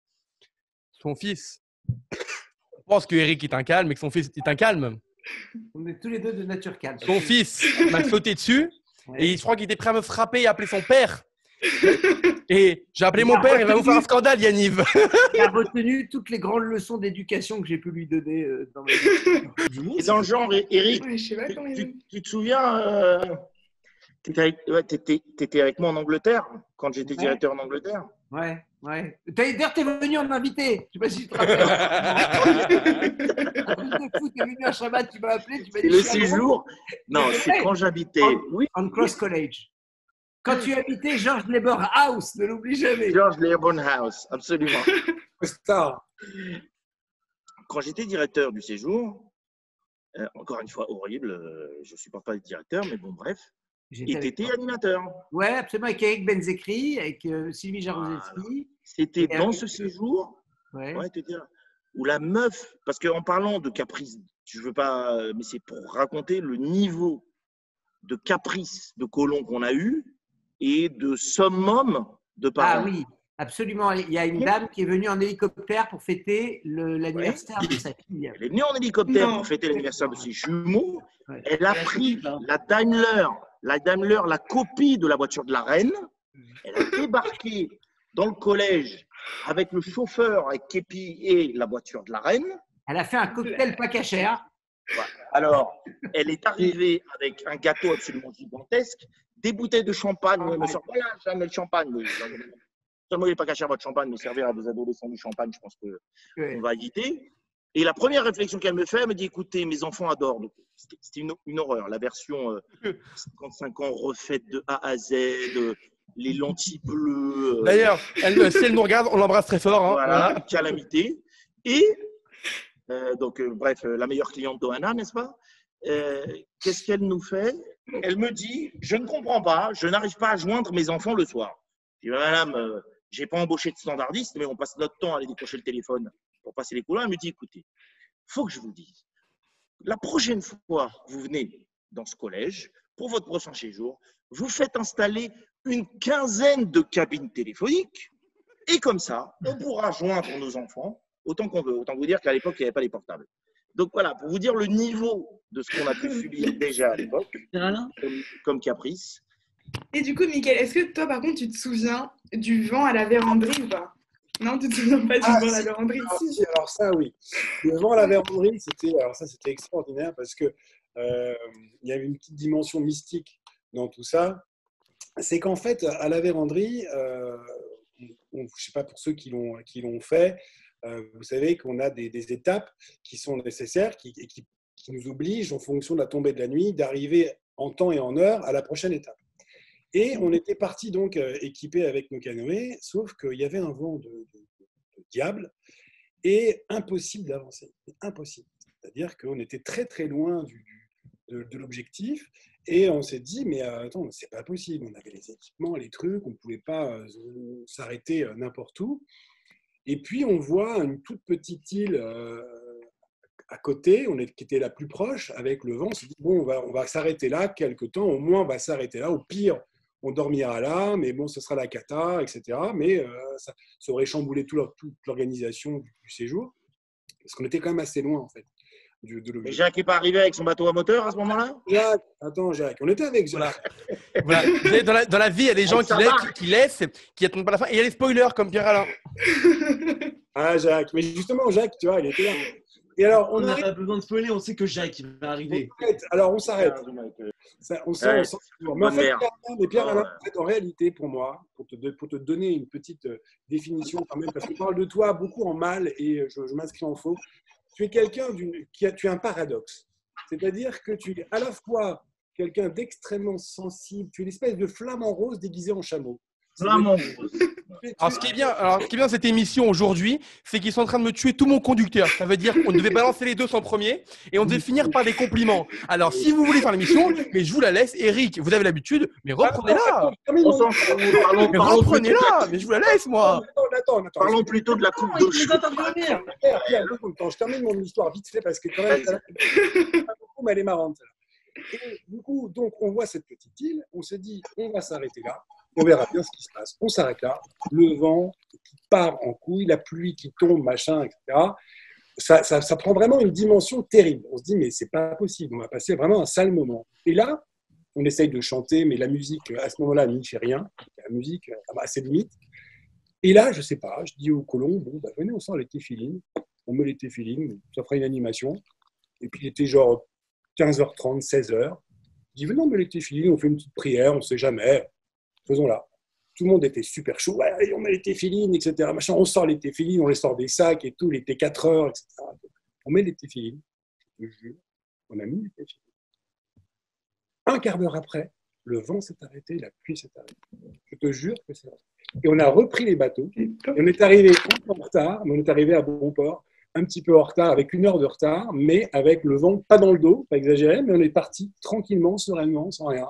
Son fils on pense que Eric est un calme et que son fils est un calme. On est tous les deux de nature calme. Son fils m'a sauté dessus. Et je crois qu'il était prêt à me frapper et appeler son père. Et j'ai appelé mon Il père, il va vous faire un scandale, Yanniv. Il a retenu toutes les grandes leçons d'éducation que j'ai pu lui donner euh, dans ma dans le genre, Eric, Ouais, je sais pas tu, tu- tu te souviens, euh, ouais, t'étais- t'étais avec moi en Angleterre, quand j'étais Ouais. directeur en Angleterre. Ouais, ouais. D'ailleurs, t'es venu en invité. Je sais pas si tu te rappelles. Fou, t'es venu à Shabbat, tu m'as appelé, tu m'as dit le séjour. Non, c'est quand j'habitais. Oui, On Cross College. Quand tu habitais George House, ne l'oublie jamais. George House, absolument. Star. Quand j'étais directeur du séjour, euh, encore une fois horrible, euh, je ne supporte pas être directeur, mais bon, bref, et t'étais animateur. Ouais, absolument, avec Eric Benzekri, avec euh, Sylvie Jaroszewski. C'était Et dans avec- ce séjour Ouais. Ouais, te dire. Où la meuf, parce qu'en parlant de caprice, je veux pas, mais c'est pour raconter le niveau de caprice de colon qu'on a eu et de summum de Ah parents. oui, absolument. Il y a une dame qui est venue en hélicoptère pour fêter le- l'anniversaire de sa fille. Elle est venue en hélicoptère Non. pour fêter l'anniversaire de ses jumeaux. Ouais. Elle a pris la Daimler, la Daimler, la copie de la voiture de la reine. Elle a débarqué dans le collège avec le chauffeur, avec Képi et la voiture de la reine. Elle a fait un cocktail pas cachère. Alors, elle est arrivée avec un gâteau absolument gigantesque, des bouteilles de champagne. Ah, me sort, voilà, jamais le champagne. mais- Seulement, il n'est pas caché à votre champagne, mais servir à vos adolescents du champagne, je pense qu'on Ouais. va éviter. Et la première réflexion qu'elle me fait, elle me dit écoutez, mes enfants adorent. Donc, C'était une, une horreur. La version euh, 55 ans refaite de A à Z, euh, les lentilles bleues. euh, D'ailleurs, elle- si elle nous regarde, on l'embrasse très fort. hein. voilà, Voilà. calamité. Et euh, donc, euh, bref, euh, la meilleure cliente d'Ohana, n'est-ce pas? Euh, qu'est-ce qu'elle nous fait? Elle me dit Je ne comprends pas, je n'arrive pas à joindre mes enfants le soir. Je dis Madame, euh, j'ai pas embauché de standardiste, mais on passe notre temps à aller décrocher le téléphone pour passer les couloirs. Elle me dit Écoutez, faut que je vous dise, la prochaine fois que vous venez dans ce collège, pour votre prochain séjour, vous faites installer une quinzaine de cabines téléphoniques. Et comme ça, on pourra joindre nos enfants autant qu'on veut. Autant vous dire qu'à l'époque, il n'y avait pas les portables. Donc voilà, pour vous dire le niveau de ce qu'on a pu subir déjà à l'époque, comme caprice. Et du coup, Mickaël, est-ce que toi, par contre, tu te souviens du vent à la véranderie ou pas? Non, tu te souviens pas du Ah, vent à la véranderie Alors, Si. si, alors ça, oui. Le vent à la verrerie, c'était, alors ça, c'était extraordinaire parce que euh, il y avait une petite dimension mystique dans tout ça. C'est qu'en fait, à la véranderie, euh, on- je ne sais pas pour ceux qui l'ont, qui l'ont fait, euh, vous savez qu'on a des, des étapes qui sont nécessaires qui, et qui, qui nous obligent, en fonction de la tombée de la nuit, d'arriver en temps et en heure à la prochaine étape. Et on était parti donc euh, équipés avec nos canoës, sauf qu'il y avait un vent de, diable et impossible d'avancer. Impossible. C'est-à-dire qu'on était très très loin du, de, l'objectif et on s'est dit mais euh, attends c'est pas possible. On avait les équipements, les trucs, on ne pouvait pas euh, s'arrêter n'importe où. Et puis on voit une toute petite île à côté, on qui était la plus proche avec le vent. On s'est dit bon on va on va s'arrêter là quelque temps. Au moins on va s'arrêter là. Au pire on dormira là, mais bon, ce sera la cata, etc. Mais euh, ça, ça aurait chamboulé tout leur- toute l'organisation du, du séjour, parce qu'on était quand même assez loin, en fait, du- de Mais. Jacques n'est pas arrivé avec son bateau à moteur à ce moment-là? Jacques, attends, Jacques, on était avec Voilà. Jacques. Voilà. Dans, la, dans la vie, il y a des gens qui, laissent, qui laissent, qui attendent pas la fin. Et il y a les spoilers comme Pierre Alain. Ah, Jacques, mais justement, Jacques, tu vois, il était là. Et alors, On on n'a pas besoin de spoiler, on sait que Jacques il va arriver. on s'arrête. alors on s'arrête. Ça, on sent, Ouais. Mais en fait. Pierre Alain, mais Pierre Ah Alain, en, fait, en réalité, pour moi, pour te, pour te donner une petite euh, définition quand même, parce qu'on parle de toi beaucoup en mal et euh, je, je m'inscris en faux, tu es quelqu'un d'une- qui a, tu as un paradoxe. C'est-à-dire que tu es à la fois quelqu'un d'extrêmement sensible, tu es une espèce de flamant rose déguisé en chameau. Vraiment. Alors, ce qui est bien, alors, ce qui est bien dans cette émission aujourd'hui, c'est qu'ils sont en train de me tuer tout mon conducteur. Ça veut dire qu'on devait balancer les deux en premier et on devait finir par des compliments. Alors, si vous voulez faire l'émission, mais je vous la laisse. Eric, vous avez l'habitude, mais reprenez-la. Termine On mon- s'en fout. Parlons, Mais reprenez-la. la, Mais je vous la laisse, moi. Attends, attends, attends. parlons plutôt de la coupe de je termine mon histoire vite fait parce que quand même, elle est marrante. Et du coup, donc, on voit cette petite île, on se dit, on va s'arrêter là, on verra bien ce qui se passe. On s'arrête là, le vent qui part en couille, la pluie qui tombe, machin, etc. Ça, ça, prend vraiment une dimension terrible. On se dit, mais c'est pas possible, on va passer vraiment un sale moment. Et là, on essaye de chanter, mais la musique, à ce moment-là, n'y fait rien. La musique a ses limites. Et là, je sais pas, je dis au colon, bon, bah, venez, on sort les téfilines, on met les téfilines, ça fera une animation. Et puis il était genre 15h30, 16h. Je dis, venez, on met les téfilines, on fait une petite prière, on sait jamais, faisons-la. Tout le monde était super chaud, ouais, allez, on met les téfilines, etc. Machin. On sort les téfilines, on les sort des sacs et tout, il était 4 heures, etc. On met les téfilines, je te jure, on a mis les téfilines. Un quart d'heure après, le vent s'est arrêté, la pluie s'est arrêtée. Je te jure que c'est vrai. Et on a repris les bateaux. Et on est arrivé en retard, mais on est arrivé à bon port, un petit peu en retard, avec une heure de retard, mais avec le vent pas dans le dos, pas exagéré, mais on est parti tranquillement, sereinement, sans rien.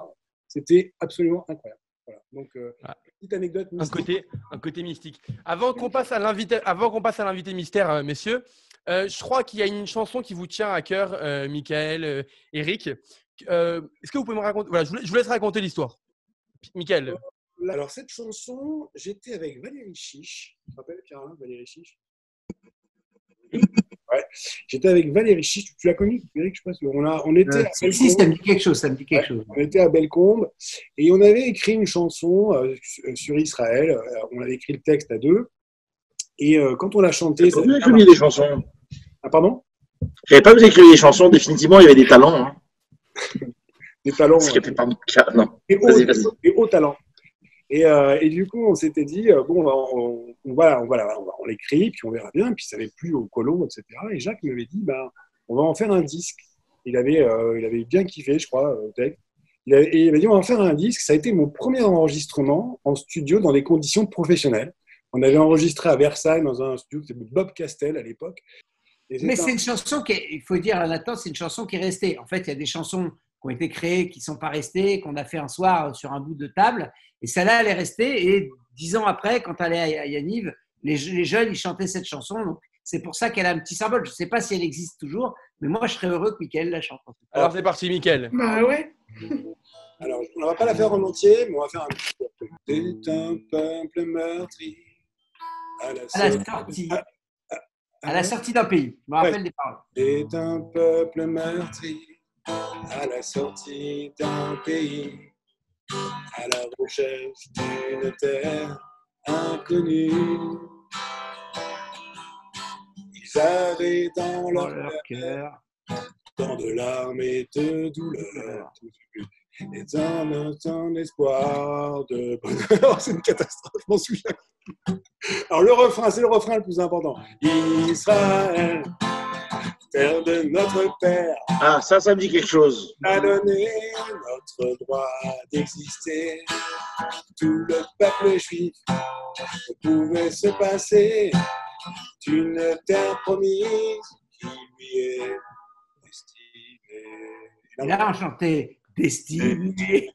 C'était absolument incroyable. Voilà. Donc, euh, Ah. petite anecdote. Un mystique. côté, un côté mystique. Avant qu'on passe à l'invité, avant qu'on passe à l'invité mystère, euh, messieurs, euh, je crois qu'il y a une chanson qui vous tient à cœur, euh, Michael, Eric. Est-ce que vous pouvez me raconter Voilà, je vous, je vous laisse raconter l'histoire. Michael. Alors, cette chanson, j'étais avec Valérie Chiche. Tu te rappelles, Pierre-Alain, Valérie Chiche? Ouais. J'étais avec Valérie Chiche. Tu l'as connue, Eric Je sais pas si on, a, on était. à si, ça me dit quelque chose, ça me dit quelque chose. On était à Bellecombe et on avait écrit une chanson euh, sur Israël. Euh, On avait écrit le texte à deux. Et euh, quand on l'a chanté. Vous avez écrit des chansons? Ah, pardon? J'avais pas vous écrire des chansons, définitivement, il y avait des talents. Hein. Des talents. Ce qui n'était pas mon cas, non. et haut, Vas-y, vas-y. Et euh, et du coup, on s'était dit, euh, bon, on, on, va, on, va, on, l'écrit, puis on verra bien, puis ça n'avait plus au colon, etc. Et Jacques m'avait dit, ben, on va en faire un disque. Il avait, euh, il avait bien kiffé, je crois, Tech. Il avait- et il m'a dit, on va en faire un disque. Ça a été mon premier enregistrement en studio dans des conditions professionnelles. On avait enregistré à Versailles dans un studio s'appelait Bob Castel à l'époque. Mais c'est une chanson qui, est- il faut dire à Nathan, c'est une chanson qui est restée. En fait, il y a des chansons qui ont été créées, qui ne sont pas restées, qu'on a fait un soir sur un bout de table. Et celle-là, elle est restée. Et dix ans après, quand elle est à Yaniv, les, je- les jeunes, ils chantaient cette chanson. Donc, c'est pour ça qu'elle a un petit symbole. Je ne sais pas si elle existe toujours, mais moi, je serais heureux que Michael la chante. Alors c'est parti, Mickaël. Bah ouais. Alors, on ne va pas la faire en entier, mais on va faire un petit peu. C'est un peuple meurtri. À la, À la sortie- à la sortie d'un pays. Je me rappelle des paroles. C'est un peuple meurtri à la sortie d'un pays, à la recherche d'une terre inconnue. Ils avaient dans Dans leur leur cœur tant de larmes et de douleurs. Et dans notre espoir de bonheur, c'est une catastrophe, je m'en souviens. Alors le refrain, c'est le refrain le plus important. Israël, terre de notre Père, Ah, ça, ça me dit quelque chose. a donné notre droit d'exister. Tout le peuple juif pouvait se passer d'une terre promise qui lui est Et destinée. là, on chantait Destiné.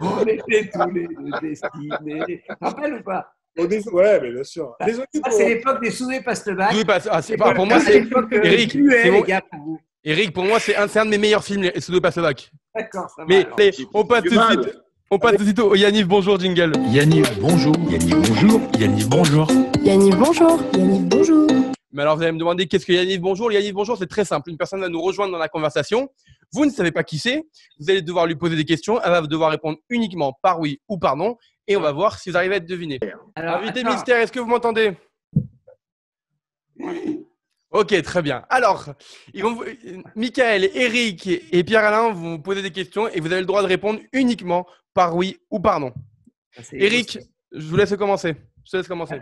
On était tous les deux destinés. Rappelles ou pas? Ouais, mais bien sûr. Désolé Ça, pour- c'est l'époque des soudés Pastebac. Oui, bah, ah, c'est pas- pour moi, c'est l'époque euh, Eric, c'est mon- les gars, pour vous. Eric. Pour moi, c'est un, de mes meilleurs films, les Sudo Passovac. D'accord, ça va. Mais on passe tout de suite. On passe tout de suite au Yanniv. Bonjour, jingle. Yanniv, bonjour. Yanniv, bonjour. Yanniv, bonjour. Yanniv, bonjour. Yanniv, bonjour. Mais alors, vous allez me demander qu'est-ce que Yanniv Bonjour? Yanniv Bonjour, c'est très simple. Une personne va nous rejoindre dans la conversation. Vous ne savez pas qui c'est. Vous allez devoir lui poser des questions. Elle va devoir répondre uniquement par oui ou par non. Et on va voir si vous arrivez à être deviné. Alors, Invité attends. mystère, est-ce que vous m'entendez? Ok, très bien. Alors, ils vont vous- Michael, Eric et Pierre-Alain vont vous poser des questions et vous avez le droit de répondre uniquement par oui ou par non. C'est- Eric, je vous laisse commencer. Je te laisse commencer.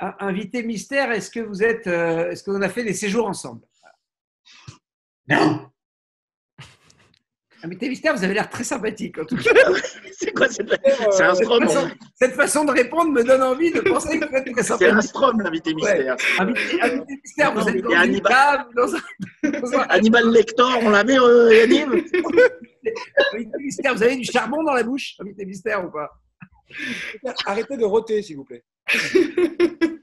Un- Invité mystère, est-ce que vous êtes, euh, est-ce qu'on a fait des séjours ensemble? Non. Invité mystère, vous avez l'air très sympathique. En tout cas. C'est quoi cette... C'est un strom. façon- Cette façon de répondre me donne envie de penser que vous êtes très C'est un sympathique. strom, l'invité mystère. Invité, invité mystère, vous êtes dans une Hannibal- cave, dans un- dans un- Hannibal Lector, on l'avait, euh, Yanniv Invité mystère, vous avez du charbon dans la bouche, invité mystère ou pas? Arrêtez de roter, s'il vous plaît.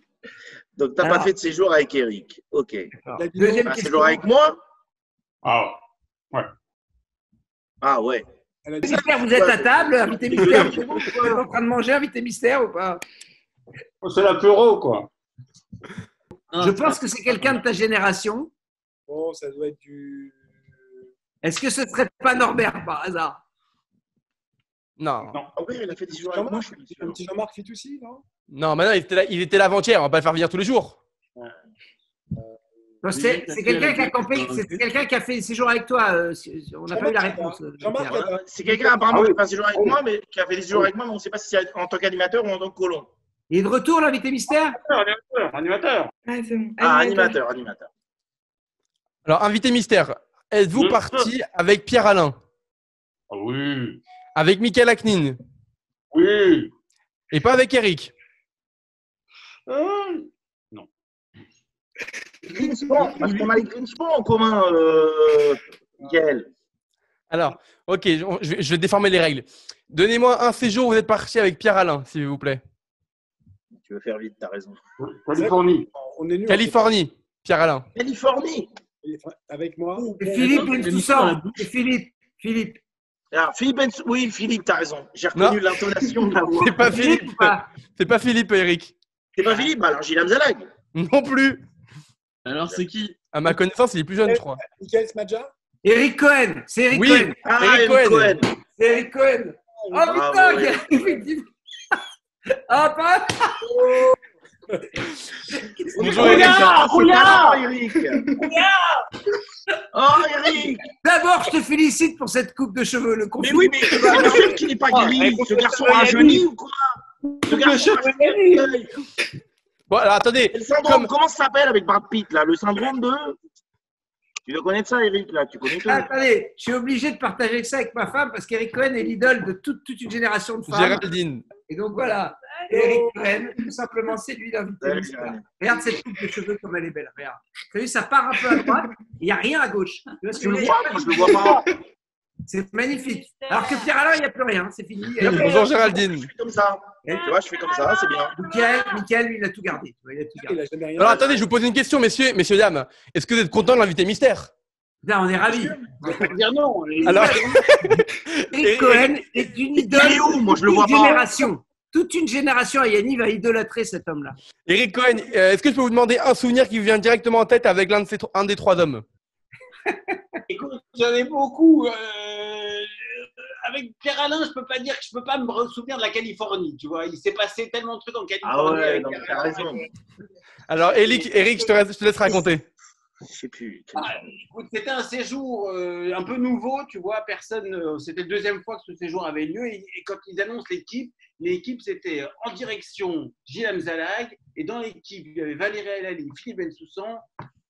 Donc, t'as Alors. pas fait de séjour avec Eric. Ok. Alors, Deuxième Un question. séjour avec moi Ah, Ah ouais. Elle a dit Mystère, vous êtes à table, invité mystère, vous êtes en train de manger, invité mystère ou pas? C'est l'apéro, quoi. Je pense que c'est quelqu'un de ta génération. Bon, ça doit être du. Est-ce que ce serait pas Norbert par hasard? Non. Non. Ah ouais, il a fait des séjours avec moi, je suis. Un petit Jean-Marc Fitoussi, non? Non, mais non, il était là, il était là avant-hier. On va pas le faire venir tous les jours. C'est quelqu'un qui a campé, c'est quelqu'un qui a fait séjour avec toi. euh, On n'a pas eu la réponse. euh, Pierre. Euh, C'est quelqu'un apparemment Ah qui a fait un séjour avec moi, mais qui a fait des séjours avec moi, mais on ne sait pas si c'est en tant qu'animateur ou en tant que colon. Il est de retour, l'invité mystère? Animateur, animateur. Ah. Ah, animateur, animateur. Alors, invité mystère, êtes-vous parti avec Pierre-Alain, Ah oui, avec Michael Aknin? Oui. et pas avec Eric? Ah, Greenspan, parce qu'on a les Greenspan en commun, euh, Miguel. Alors, ok, je je vais, je vais déformer les règles. Donnez-moi un séjour où vous êtes parti avec Pierre-Alain, s'il vous plaît. Tu veux faire vite, t'as raison. Californie. On est nul. Californie, Pierre-Alain. Californie. Avec moi. Et Philippe Bensoussan. Et Philippe. Philippe. Alors, Philippe Benz- Oui, Philippe, t'as raison. J'ai reconnu l'intonation de la voix. C'est pas Philippe Philippe. ou pas C'est pas Philippe, Eric. C'est pas Philippe, bah alors Gilles Zalag. Non plus. Alors, c'est qui? À ma connaissance, il est plus jeune, je crois. Michael Smadja? Eric Cohen. C'est Eric Oui. Cohen. Ah, Eric Eric Cohen. Cohen. C'est Eric Cohen. Oh Bravo, putain, Eric. effectivement. Ah, pas Bonjour, Eric. Ah, Eric. Oh, Eric. D'abord, je te félicite pour cette coupe de cheveux. Le Mais oui, mais qu'il n'est pas guéri. Ce garçon a rajeuni ou quoi Ce garçon a rajeuni. Bon, alors attendez. Le syndrome, Comme- comment ça s'appelle avec Brad Pitt là Le syndrome de. Tu dois connaître ça, Eric là. Tu connais tout. Attendez, je suis obligé de partager ça avec ma femme parce qu'Eric Cohen est l'idole de toute, toute une génération de femmes. Géraldine. Et donc voilà. Eric Cohen, tout simplement, c'est lui l'invité. Regarde cette coupe de cheveux comme elle est belle. Regarde. T'as vu, ça part un peu à droite, il n'y a rien à gauche. Tu vois ce que Tu je veux le vois, moi je le vois pas. C'est magnifique. Alors que Pierre Alain, il n'y a plus rien, c'est fini. Bonjour Géraldine. Je fais comme ça. Et- Tu vois, je fais comme ça, c'est bien. Michael, Michael, lui, il a tout gardé. Il a tout Il gardé. a jamais rien. Alors attendez, je vous pose une question, messieurs, messieurs, dames. Est-ce que vous êtes content de l'invité mystère? Là, on est ravis. Dire non. Alors, Eric Cohen est une idole. Il est où Moi je le vois Toute une pas. génération. Toute une génération à Yannick va idolâtrer cet homme-là. Eric Cohen, euh, est-ce que je peux vous demander un souvenir qui vous vient directement en tête avec l'un de ces un des trois hommes? Écoute, j'en ai beaucoup. euh, avec Pierre Alain, je peux pas dire que je peux pas me souvenir de la Californie. Tu vois, il s'est passé tellement de trucs en Californie. Ah ouais, avec non, Pierre t'as Alain. raison. Alors, Eric, Eric je, te laisse, je te laisse raconter. Je sais plus. Ah, écoute, C'était un séjour euh, un peu nouveau, tu vois. Personne, euh, c'était la deuxième fois que ce séjour avait lieu. Et, et quand ils annoncent l'équipe, l'équipe c'était en direction Gilles Amzalag. Et dans l'équipe, il y avait Valérie Alali, Philippe Bensoussan.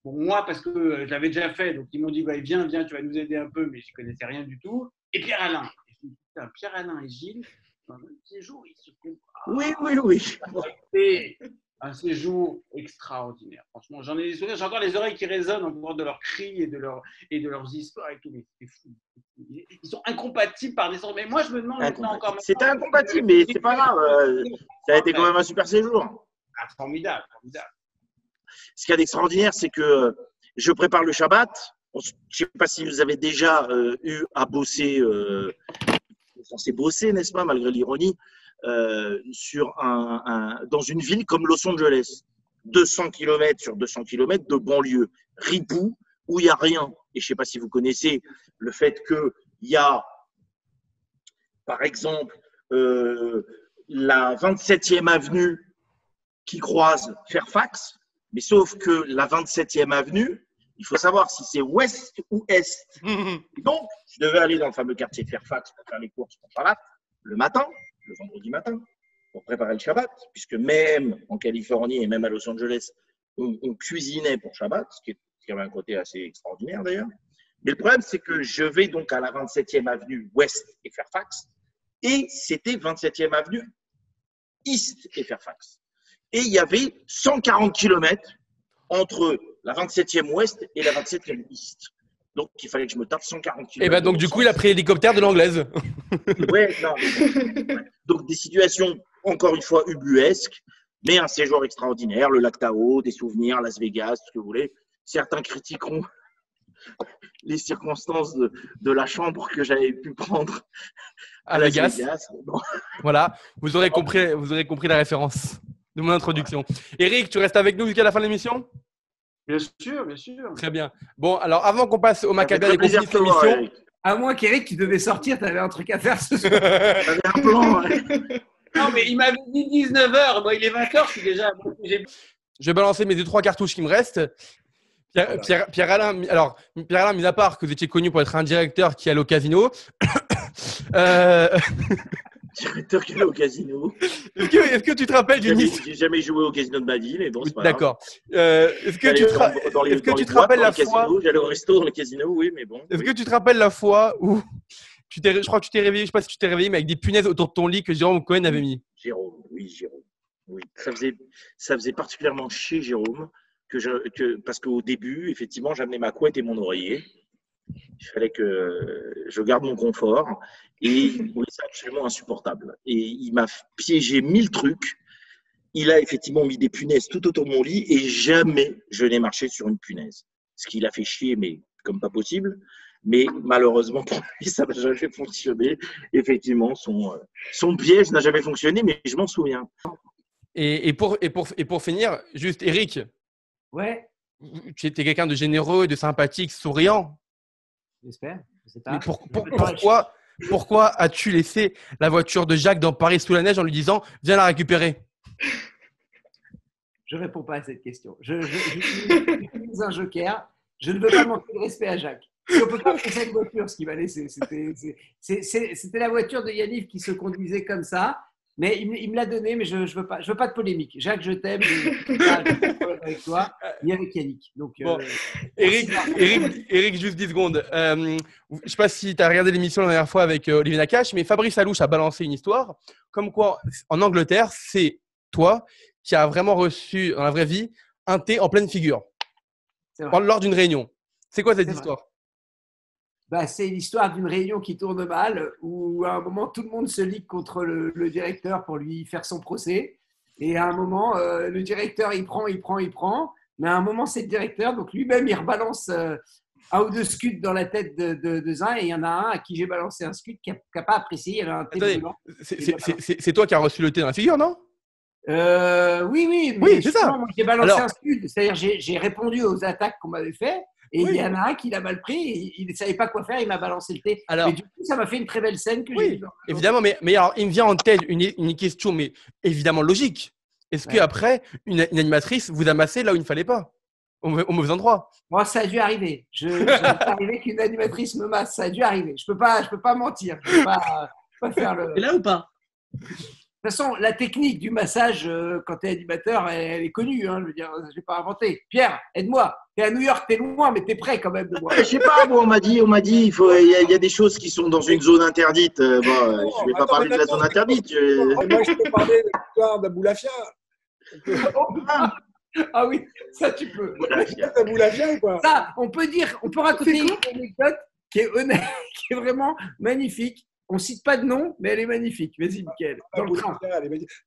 Bon, moi, parce que euh, je l'avais déjà fait, donc ils m'ont dit bah, viens, viens, tu vas nous aider un peu, mais je connaissais rien du tout. Et Pierre Alain. Et je me dis, Putain, Pierre Alain et Gilles, dans un séjour, ils se font Oui, oui, oui. c'était un séjour extraordinaire. Franchement, j'en ai des souvenirs. J'ai encore les oreilles qui résonnent encore de leurs cris et de, leur, et de leurs histoires et tout. Mais c'est fou. Ils sont incompatibles par des sens. Mais moi, je me demande maintenant encore. C'était incompatible, mais c'est pas grave. euh, Ça a été quand même un super séjour. Ah, formidable, formidable. Ce qu'il y a d'extraordinaire, c'est que euh, je prépare le Shabbat. Je ne sais pas si vous avez déjà euh, eu à bosser, euh, censé bosser, n'est-ce pas, malgré l'ironie, euh, sur un, dans une ville comme Los Angeles. 200 km sur 200 km de banlieue, ripou, où il n'y a rien. Et je ne sais pas si vous connaissez le fait qu'il y a, par exemple, la 27e avenue qui croise Fairfax, mais sauf que la 27e avenue, il faut savoir si c'est ouest ou est. Et donc, je devais aller dans le fameux quartier de Fairfax pour faire les courses pour Shabbat le matin, le vendredi matin, pour préparer le Shabbat, puisque même en Californie et même à Los Angeles, on, on cuisinait pour Shabbat, ce qui, est- qui avait un côté assez extraordinaire d'ailleurs. Mais le problème, c'est que je vais donc à la 27e avenue ouest et Fairfax, et c'était 27e avenue East et Fairfax. Et il y avait 140 km entre la 27e ouest et la 27e East. Donc, il fallait que je me tape 140 km. Et bah donc du coup, il a pris l'hélicoptère de l'anglaise. Ouais, non. Donc, des situations, encore une fois, ubuesques, mais un séjour extraordinaire. Le lac Tahoe, des souvenirs, Las Vegas, ce que vous voulez. Certains critiqueront les circonstances de, de la chambre que j'avais pu prendre À Las Vegas. Bon. Voilà, vous aurez compris, vous aurez compris la référence de mon introduction. Eric, tu restes avec nous jusqu'à la fin de l'émission? Bien sûr, bien sûr. Très bien. Bon, alors avant qu'on passe au Maccabée Ça et qu'on finisse l'émission. À moins qu'Eric, tu devais sortir, tu avais un truc à faire ce soir. T'avais un plan, ouais. Non, mais il m'avait dit 19h. Moi, il est 20h. Je suis déjà. je vais balancer mes deux trois cartouches qui me restent. Pierre, Pierre, Pierre Alain, alors Pierre Alain, mis à part que vous étiez connu pour être un directeur qui allait au casino, euh, Directeur qui est au casino. est-ce que, tu te rappelles d'une histoire j'ai jamais joué au casino de ma vie, mais bon, c'est pas. D'accord. Euh, est-ce que tu te, rappelles la fois J'allais au resto, dans le casino, oui, mais bon. Est-ce oui. que tu te rappelles la fois où tu t'es, je crois que tu t'es réveillé, je sais pas si tu t'es réveillé, mais avec des punaises autour de ton lit que Jérôme Cohen avait mis. Jérôme, oui, Jérôme. Oui, ça faisait, ça faisait particulièrement chier Jérôme, que je, que, parce qu'au début, effectivement, j'amenais ma couette et mon oreiller. Il fallait que je garde mon confort. Et oui, c'est absolument insupportable. Et il m'a piégé mille trucs. Il a effectivement mis des punaises tout autour de mon lit et jamais je n'ai marché sur une punaise. Ce qui l'a fait chier, mais comme pas possible. Mais malheureusement pour lui, ça n'a jamais fonctionné. Effectivement, son, euh, son piège n'a jamais fonctionné, mais je m'en souviens. Et, et pour, et, pour, et pour finir, juste Eric, Ouais, tu étais quelqu'un de généreux, de sympathique, souriant. J'espère. Je. Mais pour- pour- pourquoi, pourquoi as-tu laissé la voiture de Jacques dans Paris sous la neige en lui disant Viens la récupérer? Je réponds pas à cette question. Je, je, un joker. Je ne veux pas manquer de respect à Jacques. On peut pas cette voiture, ce qu'il m'a laissé, c'était la voiture de Yannick qui se conduisait comme ça. Mais il, me- il me l'a donné, mais je ne veux, pas- je veux pas de polémique. Jacques, je t'aime. avec toi, ni avec Yannick. Donc, Bon. euh, Eric, Eric, Eric, juste 10 secondes. Euh, je sais pas si tu as regardé l'émission la dernière fois avec euh, Olivier Nakache, mais Fabrice Alouche a balancé une histoire comme quoi en Angleterre, c'est toi qui as vraiment reçu dans la vraie vie un thé en pleine figure lors d'une réunion. C'est quoi cette vrai. Bah, c'est l'histoire d'une réunion qui tourne mal, où à un moment, tout le monde se ligue contre le, le directeur pour lui faire son procès. Et à un moment, euh, le directeur, il prend, il prend, il prend. Mais à un moment, c'est le directeur, donc lui-même, il rebalance euh, un ou deux scuds dans la tête de, de, de Zin. Et il y en a un à qui j'ai balancé un scud qui n'a pas apprécié. C'est- toi qui as reçu le thé dans la figure, non? Euh, oui, oui, mais Oui, c'est ça. j'ai balancé Alors- un scud. C'est-à-dire, j'ai j'ai répondu aux attaques qu'on m'avait fait. Et Oui. il y en a un qui l'a mal pris. et il ne savait pas quoi faire. Il m'a balancé le thé. Alors- Mais du coup, ça m'a fait une très belle scène que Oui, j'ai vue. Évidemment, mais, mais alors, il me vient en tête une, une question, mais évidemment logique. Est-ce Ouais. qu'après, une, une animatrice vous a massé là où il ne fallait pas? Au, mauvais- au mauvais endroit Moi, ça a dû arriver. Je, ça a arrivé qu'une animatrice me masse. Ça a dû arriver. Je peux pas, je peux pas mentir. Je peux pas, je peux pas faire le. Et là ou pas? Toute façon, la technique du massage euh, quand tu es animateur, elle, elle est connue. Hein, je veux dire, je l'ai pas inventé. Pierre, aide-moi. Tu es à New York, tu es loin, mais tu es près quand même de moi. Je sais pas, bon, on m'a dit, on m'a dit, il faut, il y, a- y a des choses qui sont dans une zone interdite. Euh, bon, euh, je vais pas parler de la zone interdite. je- moi, je peux parler de l'histoire d'Aboulafia. Ah oui, ça tu peux. Ça, on peut dire, on peut raconter une anecdote qui est honnête, qui est vraiment magnifique. On cite pas de nom, mais elle est magnifique. Vas-y, Mickaël, dans le train.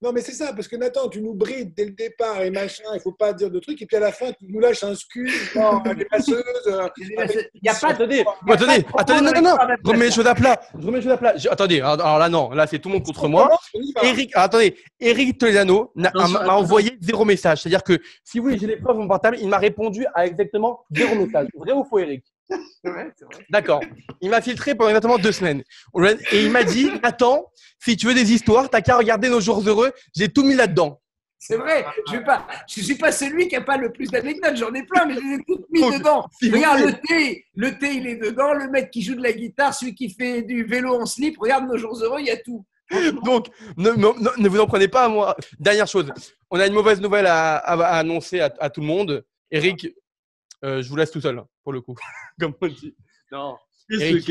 Non, mais c'est ça, parce que Nathan, tu nous brides dès le départ et machin, il faut pas dire de trucs, et puis à la fin, tu nous lâches un scud, non, des masseuses. euh, Il n'y a pas de. Attendez, attendez, attendez, non, non, non, remets les choses à plat. Remets les choses à plat. Je- attendez, alors alors là, non, là, c'est tout le monde contre moi. Eric, alors, attendez, Eric Toledano m'a envoyé zéro message. C'est-à-dire que si vous voulez, j'ai les preuves mon portable, il m'a répondu à exactement zéro message. Vrai ou faux, Eric D'accord. Il m'a filtré pendant exactement deux semaines. Et il m'a dit Attends, si tu veux des histoires, t'as qu'à regarder nos jours heureux. J'ai tout mis là-dedans. C'est vrai. Je ne je suis pas celui qui a pas le plus d'anecdotes. J'en ai plein, mais je les ai toutes mis dedans. si Regarde le thé. Le thé, il est dedans. Le mec qui joue de la guitare, celui qui fait du vélo en slip. Regarde nos jours heureux, il y a tout. Donc, ne, ne- ne vous en prenez pas à moi. Dernière chose, on a une mauvaise nouvelle à, à- à annoncer à, à tout le monde. Eric, euh, je vous laisse tout seul, pour le coup. Comme on dit. Non. Eric.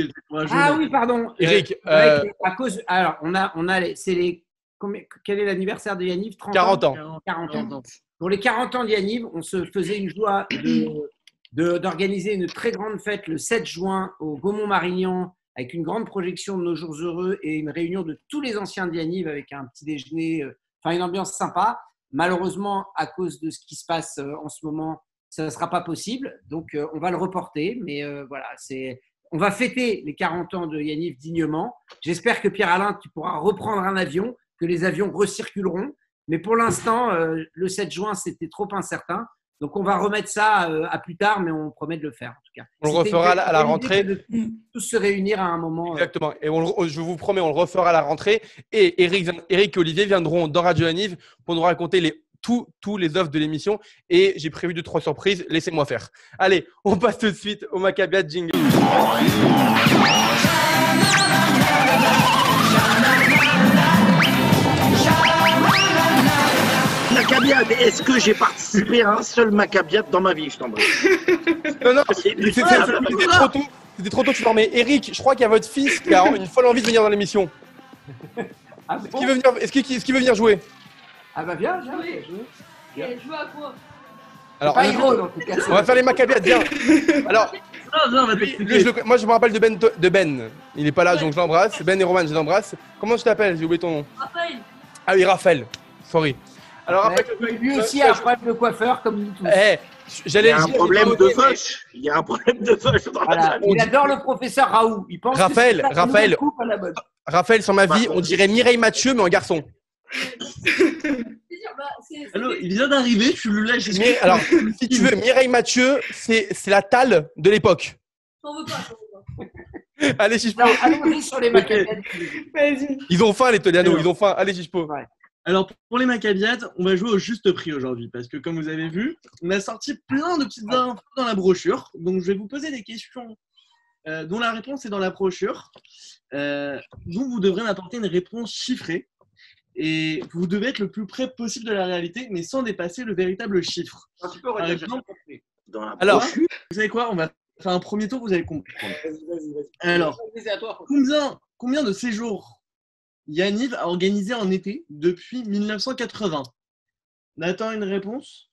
Ah oui, pardon. Eric, Euh, ouais, euh, à cause. Alors, on a, on a, les- c'est les. combien- Quel est l'anniversaire de Yanniv 30 40 ans. 40 ans. Pour les 40 ans d'Yanniv, on se faisait une joie de- de- d'organiser une très grande fête le 7 juin au Gaumont-Marignan avec une grande projection de nos jours heureux et une réunion de tous les anciens d'Yanniv avec un petit déjeuner, euh, enfin une ambiance sympa. Malheureusement, à cause de ce qui se passe euh, en ce moment, ça ne sera pas possible. Donc, euh, on va le reporter. Mais euh, voilà, c'est. On va fêter les 40 ans de Yanniv dignement. J'espère que Pierre-Alain, tu pourras reprendre un avion, que les avions recirculeront. Mais pour l'instant, euh, le 7 juin, c'était trop incertain. Donc, on va remettre ça euh, à plus tard, mais on promet de le faire en tout cas. On le une refera à la- rentrée. de tous se réunir à un moment. euh, Exactement. Et on je vous promets, on le refera à la rentrée. Et Eric, Eric et Olivier viendront dans Radio Aniv pour nous raconter les, tous, tous les offres de l'émission. Et j'ai prévu deux, trois surprises. Laissez-moi faire. Allez, on passe tout de suite au Maccabia Jingle. Maccabiade, est-ce que j'ai participé à un seul Maccabiade dans ma vie, je t'embrasse Non, non, c'était c'était trop tôt. C'était trop tôt, tu dormais. Eric, je crois qu'il y a votre fils qui a une folle envie de venir dans l'émission. Ah, Est-ce bon qu'il veut, venir- est-ce qu'il est-ce qu'il veut venir jouer? Ah bah viens, viens. Oui. viens. Et je vois à quoi? Alors, Pas on, Hiro, en tout cas. on va faire les Maccabiades, viens. Alors, Non, non, on va lui, t'expliquer. lui, je le- moi, je me rappelle de Ben. de ben. Il n'est pas là, donc je l'embrasse. Ben et Roman, je l'embrasse. Comment tu t'appelles J'ai oublié ton nom. Raphaël Ah oui, Raphaël. Sorry. Alors, après, Ouais, lui aussi a un problème de coiffeur, comme nous tous. Eh, Il y a un dire- problème de fauche. Il y a un problème de la Voilà. Il adore le professeur Raoult. Il pense Raphaël, que Raphaël. Raphaël, sur ma vie, on dirait Mireille Mathieu, mais en garçon. Allô, il vient d'arriver, tu le lâches. Mais, alors, si tu veux, Mireille Mathieu, c'est c'est la talle de l'époque. T'en veux pas, t'en veux pas. Allez, Chichepo. Alors, allons-y sur les maquettes. Vas-y. Ils ont faim, les Toliano, Alors. ils ont faim. Allez, Chichepo. Alors, pour les Maccabiades, on va jouer au juste prix aujourd'hui parce que, comme vous avez vu, on a sorti plein de petites infos dans la brochure. Donc, je vais vous poser des questions euh, dont la réponse est dans la brochure. Euh, dont vous devrez m'apporter une réponse chiffrée. Et vous devez être le plus près possible de la réalité, mais sans dépasser le véritable chiffre. Un petit peu Par redire, j'ai exemple, pas compris. Dans la Alors, Vous savez quoi On va faire un premier tour, vous allez comprendre. Vas-y, vas-y, vas-y. Alors, C'est à toi. combien, combien de séjours Yaniv a organisé en été depuis 1980 Nathan, une réponse?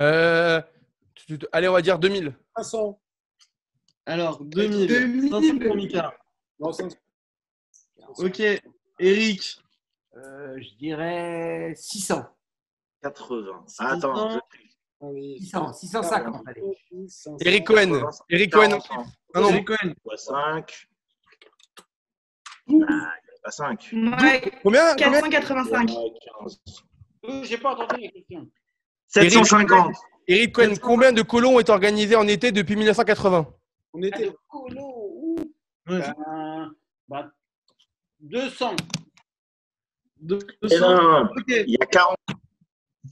Euh, allez, on va dire 2000. 500. Alors, 2000. 2000. 500 pour Mika. Non, 500. Ok. Eric, Euh, je dirais 600. 80. Six Attends, ans. je- Allez. 600, 650. Allez. 600. Eric Cohen. Eric Cohen. 40 ans. Ah non, Eric Cohen. Fois 5. Ah, il n'y a pas 5. Ouais, combien, combien? 485. Euh, J'ai pas entendu la question. 750. Eric Cohen, combien de colons ont été organisés en été depuis 1980 On était. Colo, ouh. Ouais. Ben, bah, 200. Deux- Eh 200. non, Ok. il y a 40,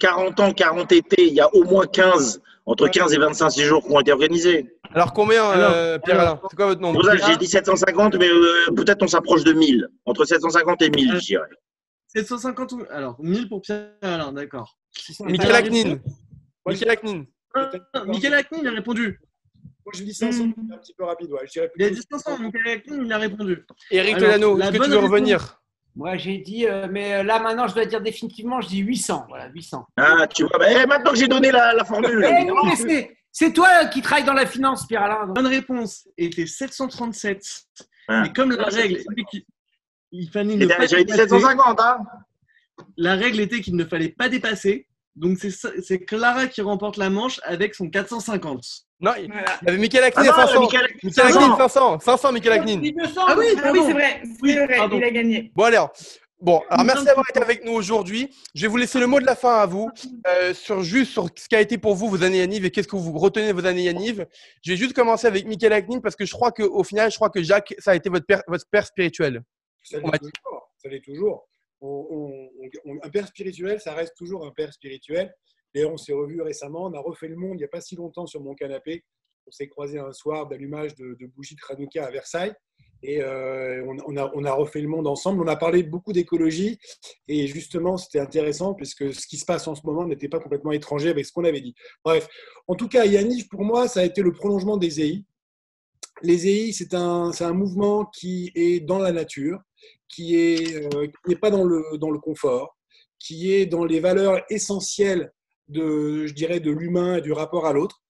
40 ans, 40 étés, il y a au moins 15, entre 15 et 25 séjours qui ont été organisés. Alors combien, euh, Alors, Pierre alors. Alain? C'est quoi votre nombre? J'ai dit 750, mais euh, peut-être on s'approche de 1000. Entre 750 et 1000, je dirais. 750 ou... Alors, 1000 pour Pierre Alain, d'accord. Michael Alors, Aknin. Michael Aknin. Michael Aknin, il a répondu. Moi, je dis 500, Mm. c'est un petit peu rapide. Ouais. Je dirais Il a dit 500, Michael Aknin, il a répondu. Eric Delano, la est-ce que tu veux réponse- revenir? Moi, j'ai dit, euh, mais euh, là, maintenant, je dois dire définitivement, je dis 800. Voilà, 800. Ah, tu vois, bah, eh, maintenant que j'ai donné la, la formule. Eh non, mais c'est- c'est toi qui travailles dans la finance, Pierre-Alain. donc. Bonne réponse était 737. Ah. Et comme la règle il fallait ne J'avais pas j'avais dit dépasser- 750, hein la règle était qu'il ne fallait pas dépasser. Donc c'est ça- c'est Clara qui remporte la manche avec son 450. Non, il Voilà. il y avait Michael Ah non, à 500. Michael, Michael Aknin, 500. 500, Michael 200. Ah oui, Ah oui, c'est vrai. Oui, C'est vrai, pardon. il a gagné. Bon, alors. Bon, alors merci d'avoir été avec nous aujourd'hui. Je vais vous laisser le mot de la fin à vous, euh, sur juste sur ce qu'a été pour vous vos années Yaniv et qu'est-ce que vous retenez de vos années Yaniv. Je vais juste commencer avec Michael Aknin parce que je crois qu'au final, je crois que Jacques, ça a été votre père, votre père spirituel. Ça l'est toujours. Ça l'est toujours. On- on- on- un père spirituel, ça reste toujours un père spirituel. On s'est revus récemment. On a refait le monde il n'y a pas si longtemps sur mon canapé. On s'est croisé un soir d'allumage de, bougies de Hanouka à Versailles. Et euh, on, a, refait le monde ensemble. On a parlé beaucoup d'écologie. Et justement, c'était intéressant puisque ce qui se passe en ce moment n'était pas complètement étranger avec ce qu'on avait dit. Bref, en tout cas, Yannick, pour moi, ça a été le prolongement des EI. Les EI, c'est un, mouvement qui est dans la nature, qui euh, n'est pas dans le confort, qui est dans les valeurs essentielles de, je dirais, de l'humain et du rapport à l'autre.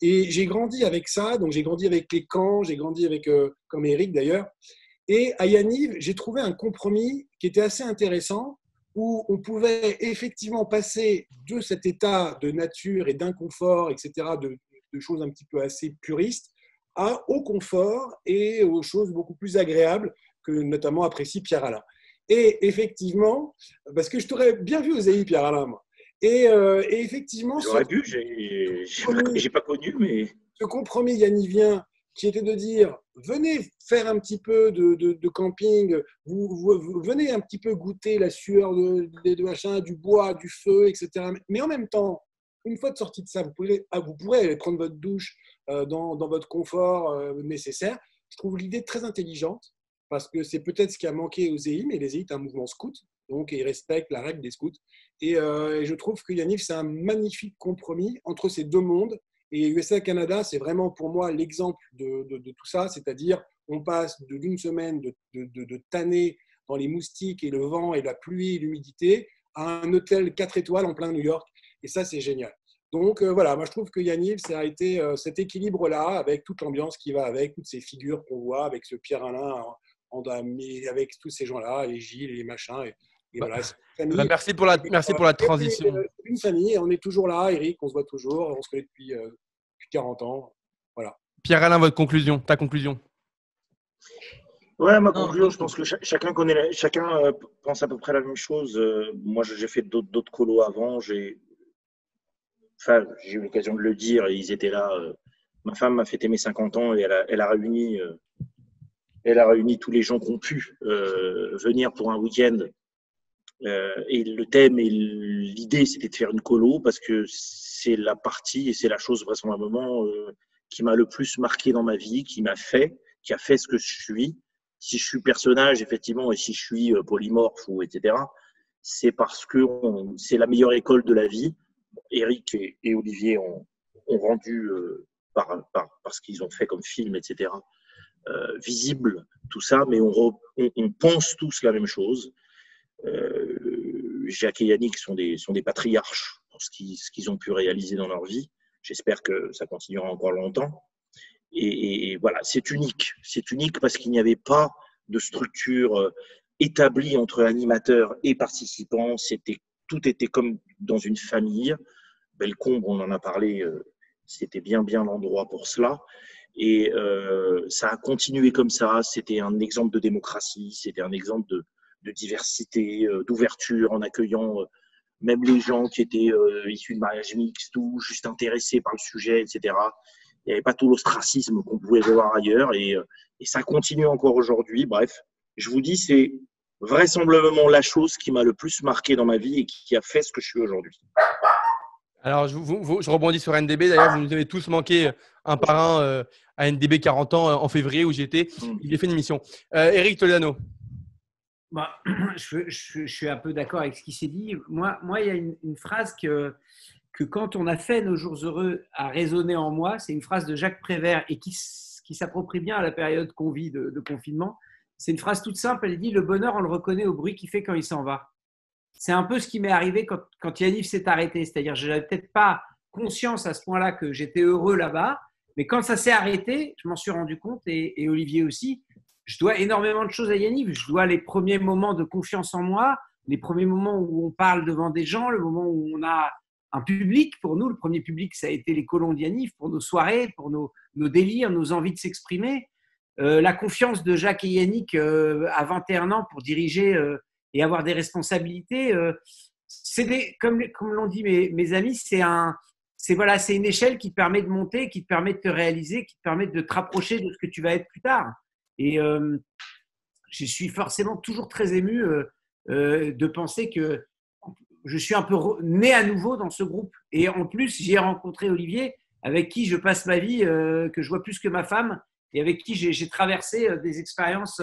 Et j'ai grandi avec ça, donc j'ai grandi avec les camps, j'ai grandi avec, euh, comme Eric d'ailleurs. Et à Yaniv, j'ai trouvé un compromis qui était assez intéressant, où on pouvait effectivement passer de cet état de nature et d'inconfort, etc., de, choses un petit peu assez puristes, à, au confort et aux choses beaucoup plus agréables que notamment apprécie Pierre Alain. Et effectivement, parce que je t'aurais bien vu aux Pierre Alain, moi. Et, euh, et effectivement, ce, J'aurais pu, j'ai pas, connu, mais ce compromis yannivien qui était de dire venez faire un petit peu de, de- de camping, vous, vous- vous- venez un petit peu goûter la sueur de, des deux machins, du bois, du feu, etc. Mais en même temps, une fois de sortie de ça, vous pourrez, ah, vous pourrez aller prendre votre douche euh, dans, dans votre confort euh, nécessaire. Je trouve l'idée très intelligente parce que c'est peut-être ce qui a manqué aux EI, mais les EI, c'est un mouvement scout, donc ils respectent la règle des scouts. Et, euh, et je trouve que Yannick, c'est un magnifique compromis entre ces deux mondes. Et USA-Canada, c'est vraiment pour moi l'exemple de, tout ça, c'est-à-dire on passe d'une semaine de, tanner dans les moustiques et le vent et la pluie et l'humidité à un hôtel 4 étoiles en plein New York. Et ça, c'est génial. Donc euh, voilà, moi je trouve que Yannick, ça a été euh, cet équilibre-là, avec toute l'ambiance qui va avec, toutes ces figures qu'on voit, avec ce Pierre Alain, en, en- mais avec tous ces gens-là, les Gilles et les machins. Et, et Bah, voilà, famille. Bah, merci pour la, merci pour la transition. Euh, c'est une famille, on est toujours là, Eric, on se voit toujours, on se connaît depuis, euh, depuis 40 ans. Voilà. Pierre Alain, votre conclusion, ta conclusion. Ouais, ma conclusion, je pense que cha- chacun connaît, la- chacun euh, pense à peu près la même chose. Euh, moi, j'ai fait d'autres colos avant. J'ai, enfin, j'ai eu l'occasion de le dire. et Ils étaient là. euh, ma femme m'a fêté mes 50 ans et elle a, elle a réuni, euh, elle a réuni tous les gens qui ont pu euh, venir pour un week-end. Euh, et le thème et l'idée, c'était de faire une colo parce que c'est la partie et c'est la chose vraisemblablement euh, qui m'a le plus marqué dans ma vie, qui m'a fait, qui a fait ce que je suis si je suis personnage, effectivement, et si je suis euh, polymorphe ou etc., c'est parce que c'est la meilleure école de la vie. Eric et, Olivier ont, rendu, euh, par, par, parce qu'ils ont fait comme film, etc., euh, visible tout ça, mais on, re- on pense tous la même chose. Euh, Jacques et Yannick sont des, sont des patriarches pour ce qu'ils ont pu réaliser dans leur vie. J'espère que ça continuera encore longtemps. Et, voilà, c'est unique. C'est unique parce qu'il n'y avait pas de structure euh, établie entre animateurs et participants. Tout était comme dans une famille. Bellecombe, on en a parlé, euh, c'était bien bien l'endroit pour cela. Et ça a continué comme ça. C'était un exemple de démocratie, c'était un exemple de, de diversité, euh, d'ouverture, en accueillant euh, même les gens qui étaient euh, issus de mariage mixte ou juste intéressés par le sujet, etc. Il n'y avait pas tout l'ostracisme qu'on pouvait voir ailleurs. Et, et ça continue encore aujourd'hui. Bref, je vous dis, c'est vraisemblablement la chose qui m'a le plus marqué dans ma vie et qui a fait ce que je suis aujourd'hui. Alors, je, vous- vous- je rebondis sur NDB. D'ailleurs, vous nous avez tous manqué un par un euh, à NDB 40 ans en février où j'étais. Il a fait une émission. Euh, Eric Toledano. Bah, je, suis un peu d'accord avec ce qui s'est dit. Moi, il y a une, phrase que, quand on a fait nos jours heureux a résonné en moi. C'est une phrase de Jacques Prévert et qui, s'approprie bien à la période qu'on vit de, confinement. C'est une phrase toute simple. Elle dit Le bonheur, on le reconnaît au bruit qu'il fait quand il s'en va. C'est un peu ce qui m'est arrivé quand, quand Yannick s'est arrêté. C'est-à-dire, je n'avais peut-être pas conscience à ce point-là que j'étais heureux là-bas. Mais quand ça s'est arrêté, je m'en suis rendu compte, et Olivier aussi, je dois énormément de choses à Yannick. Je dois les premiers moments de confiance en moi, les premiers moments où on parle devant des gens, le moment où on a un public. Pour nous, le premier public, ça a été les colons d'Yannick, pour nos soirées, pour nos, nos délires, nos envies de s'exprimer. Euh, la confiance de Jacques et Yannick euh, à 21 ans pour diriger euh, et avoir des responsabilités. euh, c'est des, comme, comme l'ont dit mes, mes amis, c'est un, c'est voilà, c'est une échelle qui te permet de monter, qui te permet de te réaliser, qui te permet de te rapprocher de ce que tu vas être plus tard. Et euh, je suis forcément toujours très ému euh, euh, de penser que je suis un peu né à nouveau dans ce groupe. Et en plus, j'y ai rencontré Olivier, avec qui je passe ma vie, que je vois plus que ma femme, et avec qui j'ai j'ai traversé des expériences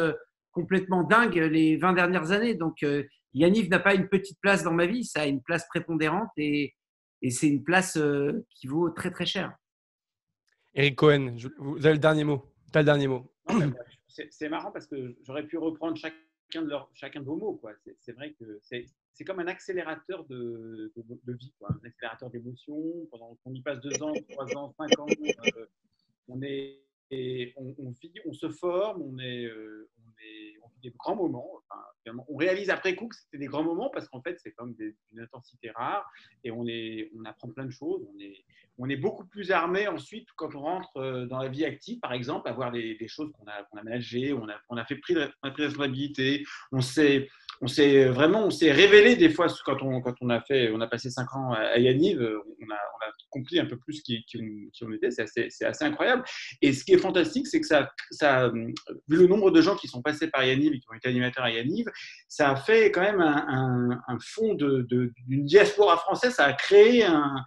complètement dingues les 20 dernières années. Donc, Yannick n'a pas une petite place dans ma vie, ça a une place prépondérante et, et c'est une place euh, qui vaut très très cher. Eric Cohen, je- vous avez le dernier mot. Tu as le dernier mot. C'est marrant parce que j'aurais pu reprendre chacun de, chacun de vos mots. C'est vrai que c'est c'est comme un accélérateur de, de, de vie, quoi. un accélérateur d'émotions. Pendant qu'on y passe deux ans, trois ans, cinq ans, euh, on, est, et on, on vit, on se forme, on, est, euh, on, est, on vit des grands moments. Enfin, on réalise après coup que c'était des grands moments parce qu'en fait, c'est comme d'une intensité rare et on, est, on apprend plein de choses. On est, on est beaucoup plus armé ensuite quand on rentre euh, dans la vie active, par exemple, à voir des, choses qu'on a, qu'on a managées, on a, fait pris on a pris responsabilité, on s'est, on s'est vraiment, on s'est révélé des fois quand on, quand on a fait, on a passé cinq ans à, Yaniv, euh, on a, on a compris un peu plus qui, qui, on, était, c'est assez, assez incroyable. Et ce qui est fantastique, c'est que ça, ça, vu le nombre de gens qui sont passés par Yaniv et qui ont été animateurs à Yaniv, ça a fait quand même un, un, fond de, de- d'une diaspora française, ça a créé un,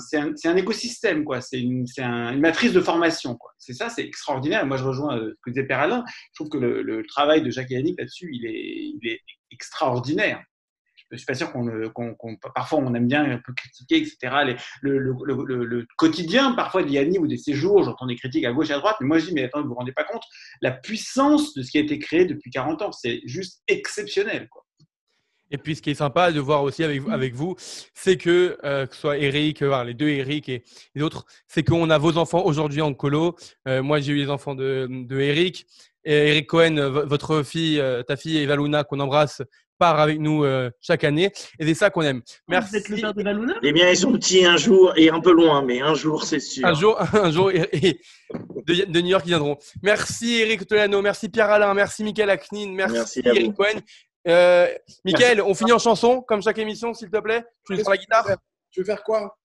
c'est un, écosystème, quoi. C'est une, une matrice de formation, quoi. C'est ça, c'est extraordinaire. Moi, je rejoins euh, ce que disait Père Alain. Je trouve que le, travail de Jacques Yannick là-dessus, il est extraordinaire. Je suis pas sûr qu'on, le- parfois on aime bien un peu critiquer, etc. Les- le, le- le- le- le quotidien, parfois de ou des séjours, j'entends des critiques à gauche et à droite, mais moi je dis, mais attends, vous vous rendez pas compte, la puissance de ce qui a été créé depuis 40 ans, c'est juste exceptionnel, quoi. Et puis, ce qui est sympa de voir aussi avec, vous- avec vous, c'est que, euh, que ce soit Eric, euh, les deux Eric et les autres, c'est qu'on a vos enfants aujourd'hui en colo. Euh, moi, j'ai eu les enfants de, de Eric. Et Eric Cohen, vo- votre fille, euh, ta fille Eva Luna, qu'on embrasse, part avec nous euh, chaque année. Et c'est ça qu'on aime. Merci. Vous êtes le père de Valuna Les miens, ils sont petits un jour et un peu loin, mais un jour, c'est sûr. Un jour, un jour et, de, New York, ils viendront. Merci Eric Tolano, merci Pierre Alain, merci Michael Aknin, merci, Merci Eric. Cohen. Euh, Michael, on finit en chanson, comme chaque émission, s'il te plaît. Tu Qu'est-ce prends la veux guitare? Faire Tu veux faire quoi?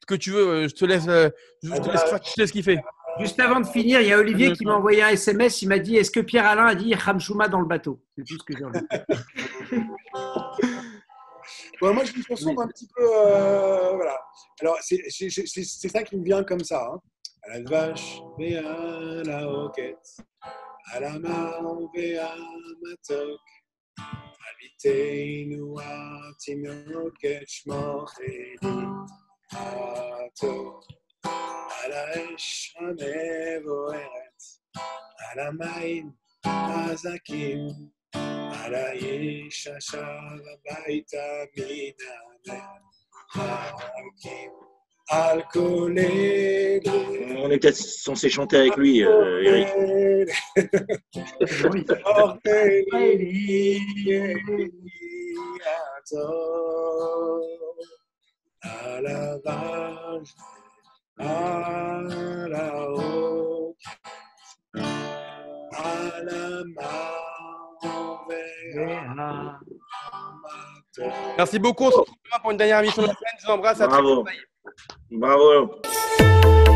Ce que tu veux, euh, je te laisse, je te laisse, faire- je te laisse kiffer. Juste avant de finir, il y a Olivier qui m'a envoyé un SMS. Il m'a dit Est-ce que Pierre Alain a dit Ramchouma dans le bateau? C'est tout ce que j'ai envie. moi, je me chanson oui. un petit peu. Euh, voilà. Alors, c'est ça qui me vient comme ça. Hein. À la vache, mais à la roquette. À la à ma toque. Habitez nous à על האש המבוערת, על המים הזכים, על האיש השב הביתה מן המרחקים, על כל אלה. On était censé chanter avec lui, euh, Eric. À la vache, à la haute, à la main, Merci beaucoup. On se retrouve pour une dernière émission de la semaine. Je vous embrasse. À très Bravo. bientôt. Bravo.